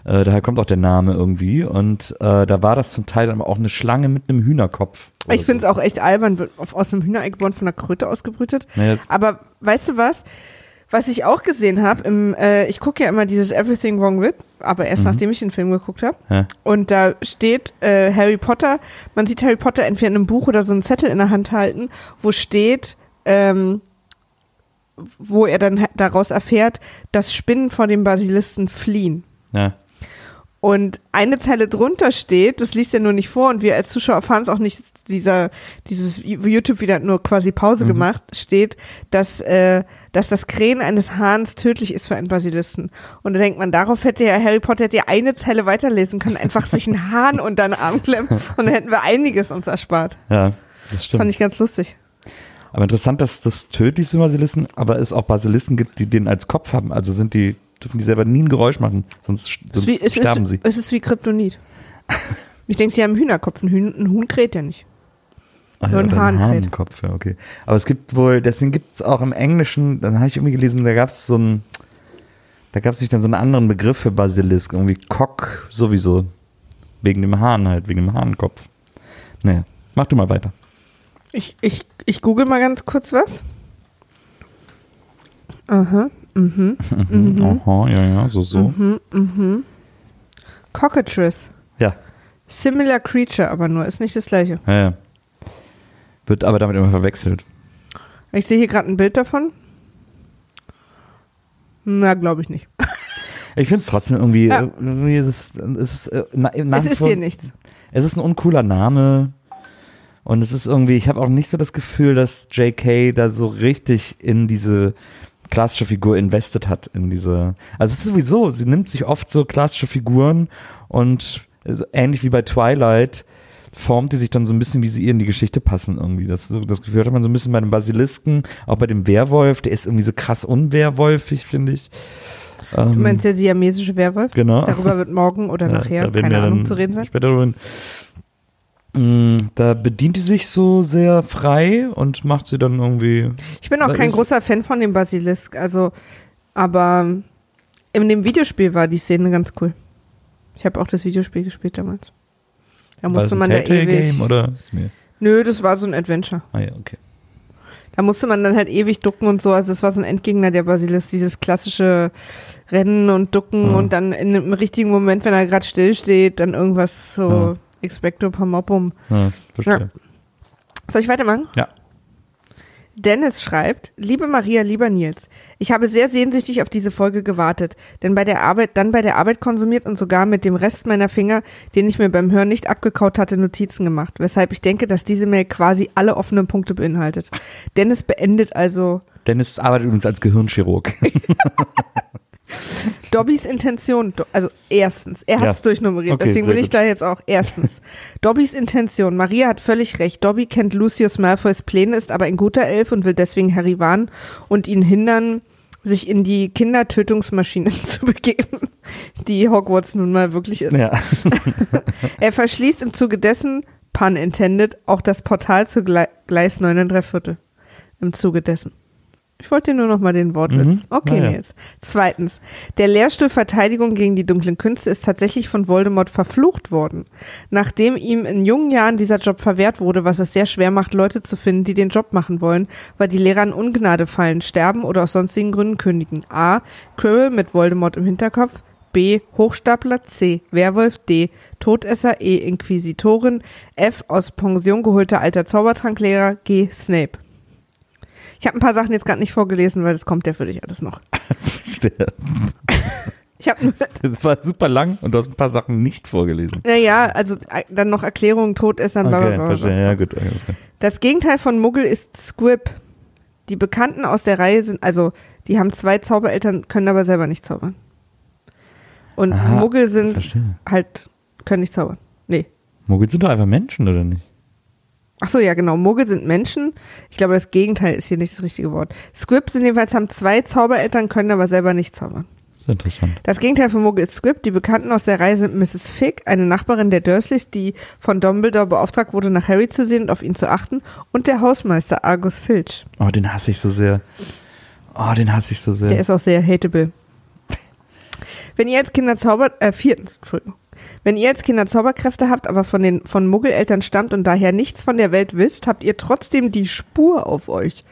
Äh, daher kommt auch der Name irgendwie. Und äh, da war das zum Teil dann auch eine Schlange mit einem Hühnerkopf. Ich finde es so. auch echt albern, wird aus einem Hühnerei geboren, von einer Kröte ausgebrütet. Naja, Aber weißt du was? Was ich auch gesehen habe, im, äh, ich gucke ja immer dieses Everything Wrong With, aber erst nachdem ich den Film geguckt habe. Ja. Und da steht äh, Harry Potter, man sieht Harry Potter entweder in einem Buch oder so einen Zettel in der Hand halten, wo steht, ähm, wo er dann daraus erfährt, dass Spinnen vor dem Basilisten fliehen. Ja. Und eine Zeile drunter steht, das liest er nur nicht vor und wir als Zuschauer erfahren es auch nicht, dieser, dieses YouTube wieder nur quasi Pause gemacht, steht, dass, äh, dass das Krähen eines Hahns tödlich ist für einen Basilisten. Und da denkt man, darauf hätte ja Harry Potter hätte ja eine Zeile weiterlesen können, einfach sich einen Hahn unter den Arm klemmen und dann hätten wir einiges uns erspart. ja, das Das stimmt. fand ich ganz lustig. aber interessant, dass das tödlich sind Basilisten, aber es auch Basilisten gibt, die den als Kopf haben. Also sind die, dürfen die selber nie ein Geräusch machen, sonst, sonst ist wie, es sterben ist, sie. Es ist wie Kryptonit. Ich denke, sie haben einen Hühnerkopf. Ein Huhn, ein Huhn kräht ja nicht. Ah, Nur ein oder Hahn kräht. Hahnkopf, ja, okay. Aber es gibt wohl, deswegen gibt es auch im Englischen, dann habe ich irgendwie gelesen, da gab es so ein, da gab es nicht dann so einen anderen Begriff für Basilisk, irgendwie Cock sowieso. Wegen dem Hahn halt, wegen dem Hahnkopf. Naja, mach du mal weiter. Ich, ich, ich google mal ganz kurz was. Aha. Mhm. Mhm. Aha, ja, ja, so, so. Mhm. Mhm. Cockatrice. Ja, Similar Creature, aber nur. Ist nicht das gleiche. ja, ja. Wird aber damit immer verwechselt. Ich sehe hier gerade ein Bild davon. Na, glaube ich nicht. Ich finde es trotzdem irgendwie, Ja. irgendwie ist es, es ist, äh, na, es ist dir nichts. Es ist ein uncooler Name. Und es ist irgendwie, ich habe auch nicht so das Gefühl, dass JK da so richtig in diese klassische Figur invested hat, in diese. Also es ist sowieso, sie nimmt sich oft so klassische Figuren und äh, ähnlich wie bei Twilight formt die sich dann so ein bisschen, wie sie ihr in die Geschichte passen irgendwie. Das, so, das Gefühl hat man so ein bisschen bei dem Basilisken, auch bei dem Werwolf, der ist irgendwie so krass unwerwolfig, finde ich. Ähm, Du meinst der siamesische Werwolf? genau. Darüber wird morgen oder Ja, nachher, keine Ahnung, zu reden sein. Später drüber. Mm, Da bedient die sich so sehr frei und macht sie dann irgendwie. Ich bin auch kein großer Fan von dem Basilisk, also, aber in dem Videospiel war die Szene ganz cool. Ich habe auch das Videospiel gespielt damals. Da musste man da ewig. Game oder? Nee. Nö, das war so ein Adventure. Ah ja, okay. Da musste man dann halt ewig ducken und so. Also das war so ein Endgegner der Basilisk, dieses klassische Rennen und Ducken Ja. und dann in einem richtigen Moment, wenn er gerade still steht, dann irgendwas so Ja. Expecto Pomopum. Ja, verstehe. Soll ich weitermachen? Ja. Dennis schreibt, liebe Maria, lieber Nils, ich habe sehr sehnsüchtig auf diese Folge gewartet, denn bei der Arbeit, dann bei der Arbeit konsumiert und sogar mit dem Rest meiner Finger, den ich mir beim Hören nicht abgekaut hatte, Notizen gemacht, weshalb ich denke, dass diese Mail quasi alle offenen Punkte beinhaltet. Dennis beendet also Dennis arbeitet übrigens als Gehirnchirurg. Dobbys Intention, also erstens, er hat es durchnummeriert, Okay, deswegen will ich gut. da jetzt auch erstens. Dobbys Intention, Maria hat völlig recht. Dobby kennt Lucius Malfoys Pläne, ist aber ein guter Elf und will deswegen Harry warnen und ihn hindern, sich in die Kindertötungsmaschine zu begeben, die Hogwarts nun mal wirklich ist. ja. Er verschließt im Zuge dessen, pun intended, auch das Portal zu Gle Gleis 9 und 3 Viertel. Im Zuge dessen. Ich wollte dir nur noch mal den Wortwitz. Mhm. Okay, Na ja. Nils. Zweitens. Der Lehrstuhl Verteidigung gegen die dunklen Künste ist tatsächlich von Voldemort verflucht worden. Nachdem ihm in jungen Jahren dieser Job verwehrt wurde, was es sehr schwer macht, Leute zu finden, die den Job machen wollen, weil die Lehrer in Ungnade fallen, sterben oder aus sonstigen Gründen kündigen. A. Quirrell mit Voldemort im Hinterkopf. B. Hochstapler. C. Werwolf. D. Todesser. E. Inquisitorin. F. Aus Pension geholter alter Zaubertranklehrer. G. Snape. Ich habe ein paar Sachen jetzt gerade nicht vorgelesen, weil das kommt ja für dich alles noch. Ich habe nur, Das war super lang und du hast ein paar Sachen nicht vorgelesen. naja, also äh, dann noch Erklärungen, Todessern, bla, bla, Okay, bla, verstehe. bla. Ja, gut. okay. Das Gegenteil von Muggel ist Squib. Die Bekannten aus der Reihe sind, also die haben zwei Zaubereltern, können aber selber nicht zaubern. Und Aha, Muggel sind Verstehe. halt, können nicht zaubern. Nee. Muggel sind doch einfach Menschen, oder nicht? Ach so, ja, genau. Muggel sind Menschen. Ich glaube, das Gegenteil ist hier nicht das richtige Wort. Squib sind jedenfalls, haben zwei Zaubereltern, können aber selber nicht zaubern. Das ist interessant. Das Gegenteil von Muggel ist Squib. Die Bekannten aus der Reihe sind Mrs. Figg, eine Nachbarin der Dursleys, die von Dumbledore beauftragt wurde, nach Harry zu sehen und auf ihn zu achten, und der Hausmeister Argus Filch. Oh, den hasse ich so sehr. Oh, den hasse ich so sehr. Der ist auch sehr hateable. Wenn ihr als Kinder zaubert, äh, viertens, Entschuldigung. Wenn ihr als Kinder Zauberkräfte habt, aber von den von Muggeleltern stammt und daher nichts von der Welt wisst, habt ihr trotzdem die Spur auf euch.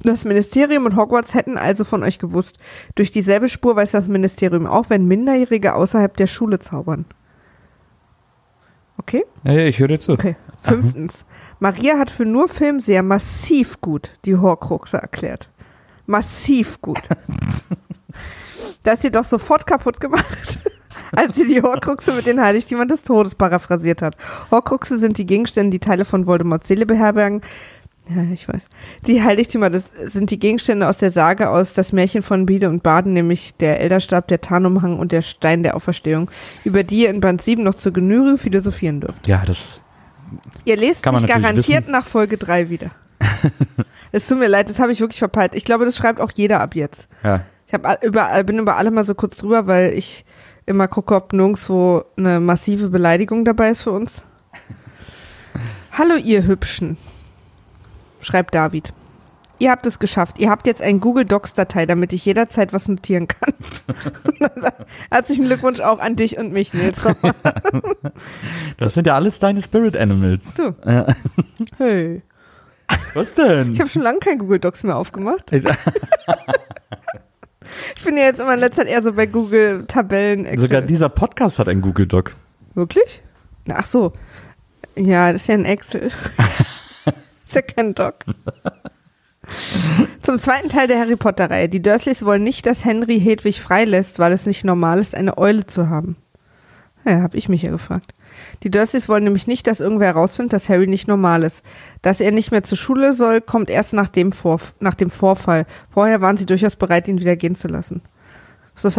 Das Ministerium und Hogwarts hätten also von euch gewusst. Durch dieselbe Spur weiß das Ministerium auch, wenn Minderjährige außerhalb der Schule zaubern. Okay? ja, ja, ich höre dir zu. Okay. Fünftens. Maria hat für nur Film sehr massiv gut die Horcruxe erklärt. Massiv gut. Das sie doch sofort kaputt gemacht, als sie die Horcruxe mit den Heiligtümern des Todes paraphrasiert hat. Horcruxe sind die Gegenstände, die Teile von Voldemorts Seele beherbergen. Ja, ich weiß. Die Heiligtümer das sind die Gegenstände aus der Sage aus Das Märchen von Biede und Baden, nämlich der Elderstab, der Tarnumhang und der Stein der Auferstehung, über die ihr in Band 7 noch zur Genüge philosophieren dürft. Ja, das. Ihr lest mich garantiert wissen. nach Folge 3 wieder. es tut mir leid, das habe ich wirklich verpeilt. Ich glaube, das schreibt auch jeder ab jetzt. Ja. Ich hab all- überall, bin über alle mal so kurz drüber, weil ich immer gucke, ob nirgendwo eine massive Beleidigung dabei ist für uns. Hallo, ihr Hübschen, schreibt David. Ihr habt es geschafft. Ihr habt jetzt ein Google Docs-Datei, damit ich jederzeit was notieren kann. Herzlichen Glückwunsch auch an dich und mich, Nils. Das sind ja alles deine Spirit Animals. Du. Ja. Hey. Was denn? Ich habe schon lange kein Google Docs mehr aufgemacht. Ich- bin ja jetzt immer in letzter Zeit eher so bei Google Tabellen. Excel. Sogar dieser Podcast hat einen Google Doc. Wirklich? Ach so. Ja, das ist ja ein Excel. ist ja kein Doc. Zum zweiten Teil der Harry Potter-Reihe. Die Dursleys wollen nicht, dass Henry Hedwig freilässt, weil es nicht normal ist, eine Eule zu haben. Ja, habe ich mich ja gefragt. Die Dursleys wollen nämlich nicht, dass irgendwer herausfindet, dass Harry nicht normal ist. Dass er nicht mehr zur Schule soll, kommt erst nach dem, Vorf nach dem Vorfall. Vorher waren sie durchaus bereit, ihn wieder gehen zu lassen.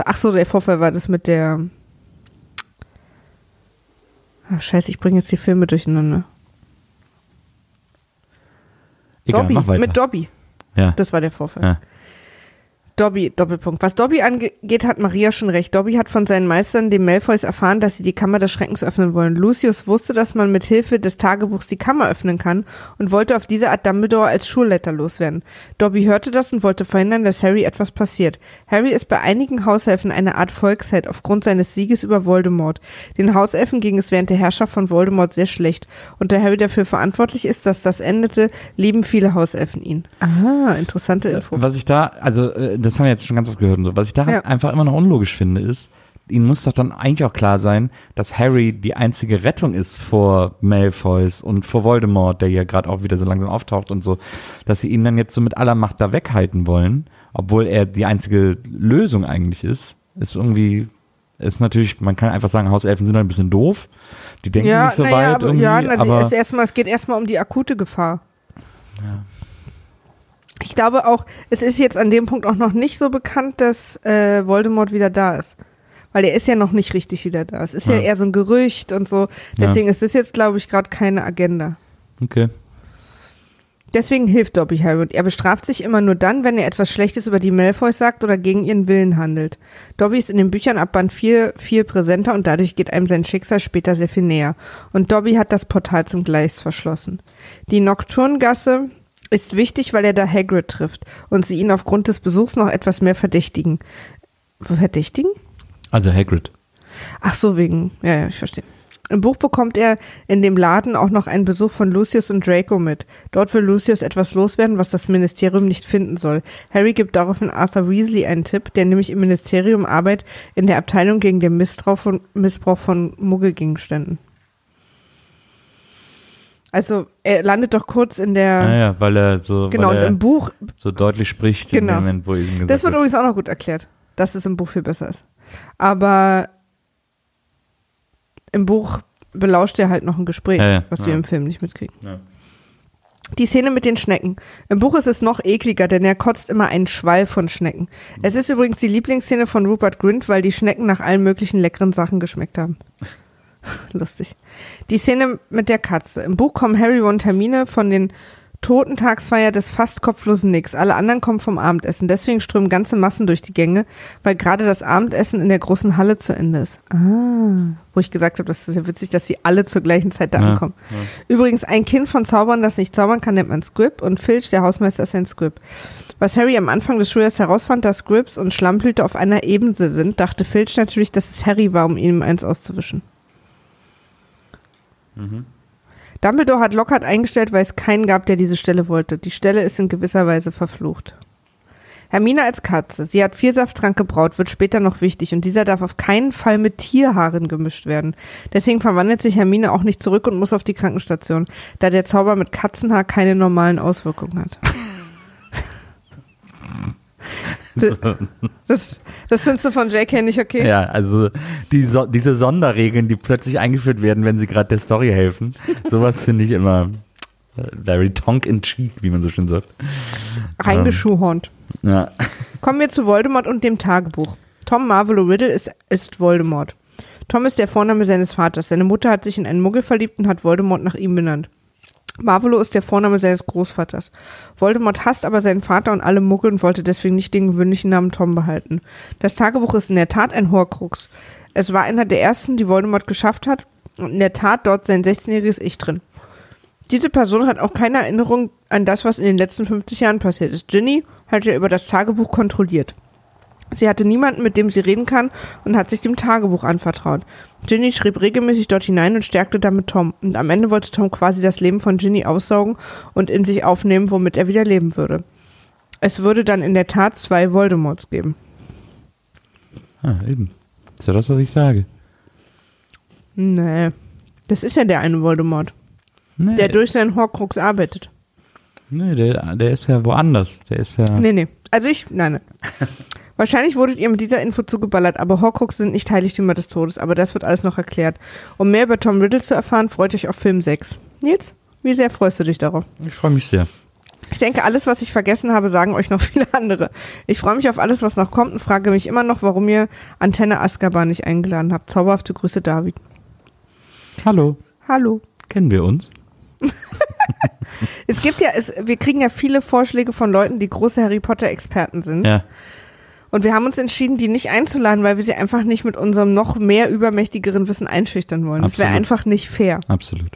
Ach so, der Vorfall war das mit der. Ach, scheiße, ich bringe jetzt die Filme durcheinander. Egal, Dobby, mach weiter. mit Dobby. ja. Das war der Vorfall. ja. Dobby, Doppelpunkt. Was Dobby angeht, hat Maria schon recht. Dobby hat von seinen Meistern, den Malfoys, erfahren, dass sie die Kammer des Schreckens öffnen wollen. Lucius wusste, dass man mit Hilfe des Tagebuchs die Kammer öffnen kann und wollte auf diese Art Dumbledore als Schulleiter loswerden. Dobby hörte das und wollte verhindern, dass Harry etwas passiert. Harry ist bei einigen Hauselfen eine Art Volksheld aufgrund seines Sieges über Voldemort. Den Hauselfen ging es während der Herrschaft von Voldemort sehr schlecht. Und da Harry dafür verantwortlich ist, dass das endete, lieben viele Hauselfen ihn. Ah, interessante Info. Was ich da, also äh, das haben wir jetzt schon ganz oft gehört und so, was ich daran Ja. einfach immer noch unlogisch finde, ist, ihnen muss doch dann eigentlich auch klar sein, dass Harry die einzige Rettung ist vor Malfoys und vor Voldemort, der ja gerade auch wieder so langsam auftaucht und so, dass sie ihn dann jetzt so mit aller Macht da weghalten wollen, obwohl er die einzige Lösung eigentlich ist, ist irgendwie, ist natürlich, man kann einfach sagen, Hauselfen sind ein bisschen doof, die denken ja, nicht so weit aber, irgendwie, ja, also aber es, erstmal, es geht erstmal um die akute Gefahr. Ich glaube auch, es ist jetzt an dem Punkt auch noch nicht so bekannt, dass äh, Voldemort wieder da ist. Weil er ist ja noch nicht richtig wieder da. Es ist ja, Ja. eher so ein Gerücht und so. Deswegen ist das jetzt, glaube ich, gerade keine Agenda. okay. Deswegen hilft Dobby Harry er bestraft sich immer nur dann, wenn er etwas Schlechtes über die Malfoys sagt oder gegen ihren Willen handelt. Dobby ist in den Büchern ab Band 4 viel präsenter und dadurch geht einem sein Schicksal später sehr viel näher. Und Dobby hat das Portal zum Gleis verschlossen. Die Nocturngasse ist wichtig, weil er da Hagrid trifft und sie ihn aufgrund des Besuchs noch etwas mehr verdächtigen. Verdächtigen? Also Hagrid. Ach so, wegen. Ja, ja, ich verstehe. Im Buch bekommt er in dem Laden auch noch einen Besuch von Lucius und Draco mit. Dort will Lucius etwas loswerden, was das Ministerium nicht finden soll. Harry gibt daraufhin Arthur Weasley einen Tipp, der nämlich im Ministerium arbeitet in der Abteilung gegen den Missbrauch von, Missbrauch von Muggelgegenständen. Also er landet doch kurz in der Ah ja, weil er so, genau er im Buch. so deutlich spricht Genau. in dem Moment, wo ihm gesagt Das wird wird. übrigens auch noch gut erklärt, dass es im Buch viel besser ist. Aber im Buch belauscht er halt noch ein Gespräch, Ja, ja, was ja. wir im Film nicht mitkriegen. Die Szene mit den Schnecken. Im Buch ist es noch ekliger, denn er kotzt immer einen Schwall von Schnecken. Es ist übrigens die Lieblingsszene von Rupert Grint, weil die Schnecken nach allen möglichen leckeren Sachen geschmeckt haben. Lustig. Die Szene mit der Katze. Im Buch kommen Harry und Hermine von den Totentagsfeier des fast kopflosen Nicks. Alle anderen kommen vom Abendessen. Deswegen strömen ganze Massen durch die Gänge, weil gerade das Abendessen in der großen Halle zu Ende ist. Ah, wo ich gesagt habe, das ist ja witzig, dass sie alle zur gleichen Zeit da Ja, ankommen. Übrigens, ein Kind von Zaubern, das nicht zaubern kann, nennt man Squib und Filch, der Hausmeister, ist ein Squib. Was Harry am Anfang des Schuljahres herausfand, dass Squibs und Schlammblüte auf einer Ebene sind, dachte Filch natürlich, dass es Harry war, um ihm eins auszuwischen. Dumbledore hat Lockhart eingestellt, weil es keinen gab, der diese Stelle wollte. Die Stelle ist in gewisser Weise verflucht. Hermine als Katze. Sie hat Vielsafttrank gebraut, wird später noch wichtig und dieser darf auf keinen Fall mit Tierhaaren gemischt werden. Deswegen verwandelt sich Hermine auch nicht zurück und muss auf die Krankenstation, da der Zauber mit Katzenhaar keine normalen Auswirkungen hat. Das, das, findest du von JK nicht okay? Ja, also die so diese Sonderregeln, die plötzlich eingeführt werden, wenn sie gerade der Story helfen, sowas finde ich immer äh, very tongue in cheek, wie man so schön sagt. Reingeschuhhornt. Ja. Kommen wir zu Voldemort und dem Tagebuch. Tom Marvolo Riddle ist, ist Voldemort. Tom ist der Vorname seines Vaters. Seine Mutter hat sich in einen Muggel verliebt und hat Voldemort nach ihm benannt. Marvolo ist der Vorname seines Großvaters. Voldemort hasst aber seinen Vater und alle Muggel und wollte deswegen nicht den gewöhnlichen Namen Tom behalten. Das Tagebuch ist in der Tat ein Horcrux. Es war einer der ersten, die Voldemort geschafft hat und in der Tat dort sein 16-jähriges Ich drin. Diese Person hat auch keine Erinnerung an das, was in den letzten 50 Jahren passiert ist. Ginny hat ja über das Tagebuch kontrolliert. Sie hatte niemanden, mit dem sie reden kann und hat sich dem Tagebuch anvertraut. Ginny schrieb regelmäßig dort hinein und stärkte damit Tom. Und am Ende wollte Tom quasi das Leben von Ginny aussaugen und in sich aufnehmen, womit er wieder leben würde. Es würde dann in der Tat zwei Voldemorts geben. Ah, eben. Ist ja das, was ich sage. Nee. Das ist ja der eine Voldemort, Nee, der durch seinen Horcrux arbeitet. nee der, der ist ja woanders. Der ist ja. Nee, nee. Also ich, nein, nein. Wahrscheinlich wurdet ihr mit dieser Info zugeballert, aber Horcrux sind nicht Heiligtümer des Todes, aber das wird alles noch erklärt. Um mehr über Tom Riddle zu erfahren, freut euch auf Film 6. Nils, wie sehr freust du dich darauf? Ich freue mich sehr. Ich denke, alles, was ich vergessen habe, sagen euch noch viele andere. Ich freue mich auf alles, was noch kommt und frage mich immer noch, warum ihr Antenne Azkaban nicht eingeladen habt. Zauberhafte Grüße, David. Hallo. Hallo. Kennen wir uns? Es gibt ja, es, wir kriegen ja viele Vorschläge von Leuten, die große Harry Potter-Experten sind. Ja. Und wir haben uns entschieden, die nicht einzuladen, weil wir sie einfach nicht mit unserem noch mehr übermächtigeren Wissen einschüchtern wollen. Das wäre Absolut. einfach nicht fair. Absolut.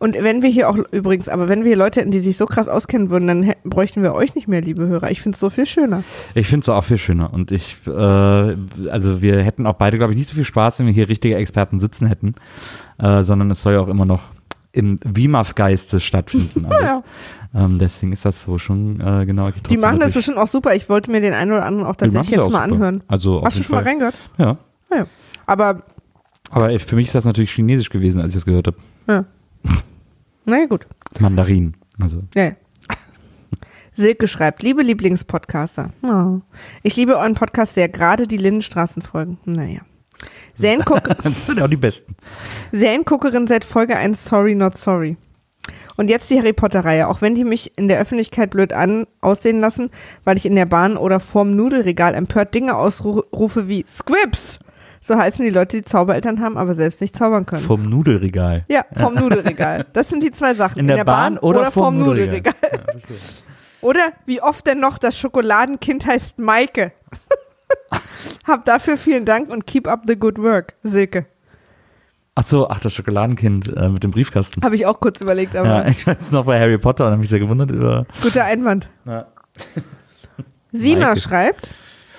Und wenn wir hier auch, übrigens, aber wenn wir hier Leute hätten, die sich so krass auskennen würden, dann hätten, bräuchten wir euch nicht mehr, liebe Hörer. Ich finde es so viel schöner. Ich finde es auch viel schöner. Und ich, äh, also wir hätten auch beide, glaube ich, nicht so viel Spaß, wenn wir hier richtige Experten sitzen hätten, äh, sondern es soll ja auch immer noch im WIMAF-Geiste stattfinden. Alles. ja. Ähm, deswegen ist das so schon äh, genau. Die machen das bestimmt auch super. Ich wollte mir den einen oder anderen auch tatsächlich jetzt mal anhören. Also Hast du schon mal Fall. reingehört? Ja. Ah, ja. Aber, Aber ey, für mich ist das natürlich chinesisch gewesen, als ich das gehört habe. ja. naja, gut. Mandarin. Also. Ja. ja. Silke schreibt, liebe Lieblingspodcaster. Oh. Ich liebe euren Podcast sehr, gerade die Lindenstraßenfolgen. Naja. Serienguck Das sind ja auch die besten. Serienguckerin seit Folge 1 Sorry Not Sorry. Und jetzt die Harry Potter-Reihe, auch wenn die mich in der Öffentlichkeit blöd an aussehen lassen, weil ich in der Bahn oder vorm Nudelregal empört Dinge ausrufe wie Squibs. So heißen die Leute, die Zaubereltern haben, aber selbst nicht zaubern können. Vom Nudelregal. ja, vom Nudelregal. Das sind die zwei Sachen. In der Bahn oder vorm vorm Nudelregal. Nudelregal. Oder wie oft denn noch das Schokoladenkind heißt Maike. Hab dafür vielen Dank und keep up the good work, Silke. Ach so, ach, das Schokoladenkind äh, mit dem Briefkasten. Habe ich auch kurz überlegt, aber Ja, ich war jetzt noch bei Harry Potter und habe mich sehr gewundert über. guter Einwand. Ja. Sina schreibt,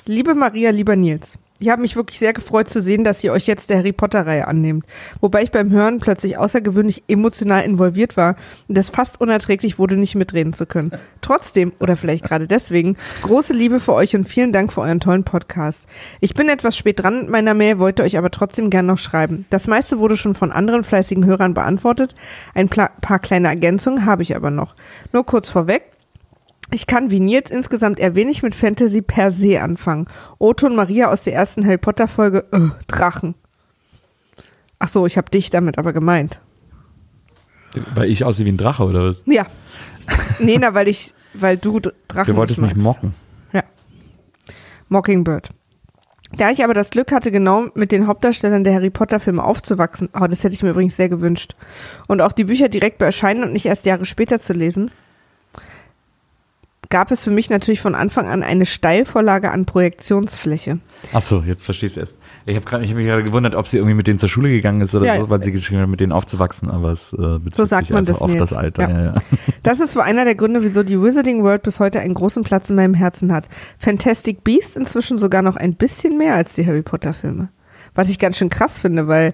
liebe Maria, lieber Nils, ich habe mich wirklich sehr gefreut zu sehen, dass ihr euch jetzt der Harry Potter-Reihe annehmt. Wobei ich beim Hören plötzlich außergewöhnlich emotional involviert war und es fast unerträglich wurde, nicht mitreden zu können. Trotzdem, oder vielleicht gerade deswegen, große Liebe für euch und vielen Dank für euren tollen Podcast. Ich bin etwas spät dran mit meiner Mail, wollte euch aber trotzdem gern noch schreiben. Das meiste wurde schon von anderen fleißigen Hörern beantwortet. Ein paar kleine Ergänzungen habe ich aber noch. Nur kurz vorweg. Ich kann wie Nils insgesamt eher wenig mit Fantasy per se anfangen. Otto und Maria aus der ersten Harry Potter Folge, äh, Drachen. Ach so, ich habe dich damit aber gemeint. Weil ich aussehe wie ein Drache oder was? Ja. Nee, na, weil ich, weil du Drachen Du wolltest mich mocken. Ja. Mockingbird. Da ich aber das Glück hatte, genau mit den Hauptdarstellern der Harry Potter Filme aufzuwachsen, oh, das hätte ich mir übrigens sehr gewünscht, und auch die Bücher direkt bei Erscheinen und nicht erst Jahre später zu lesen, gab es für mich natürlich von Anfang an eine Steilvorlage an Projektionsfläche. Ach so, jetzt verstehst du erst. Ich habe hab mich gerade gewundert, ob sie irgendwie mit denen zur Schule gegangen ist oder Ja. so, weil sie geschrieben hat, mit denen aufzuwachsen, aber es äh, bezieht So sagt sich man das, auf Nils. das Alter. Ja. Ja. Das ist wohl einer der Gründe, wieso die Wizarding World bis heute einen großen Platz in meinem Herzen hat. Fantastic Beast inzwischen sogar noch ein bisschen mehr als die Harry Potter Filme. Was ich ganz schön krass finde, weil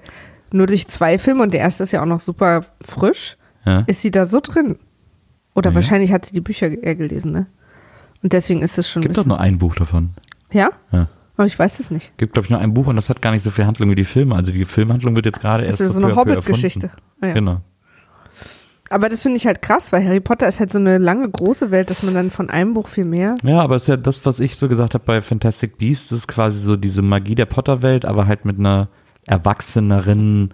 nur durch zwei Filme und der erste ist ja auch noch super frisch, ist sie da so drin. Oder Ja. wahrscheinlich hat sie die Bücher eher gelesen, ne? Und deswegen ist es schon Gibt doch nur ein Buch davon. Ja? Ja. Aber ich weiß es nicht. Gibt, glaube ich, nur ein Buch und das hat gar nicht so viel Handlung wie die Filme. Also die Filmhandlung wird jetzt gerade Das erst ist so peu eine Hobbit-Geschichte. Ah, ja. Genau. Aber das finde ich halt krass, weil Harry Potter ist halt so eine lange, große Welt, dass man dann von einem Buch viel mehr. Ja, aber es ist ja das, was ich so gesagt habe bei Fantastic Beasts, das ist quasi so diese Magie der Potter-Welt, aber halt mit einer erwachseneren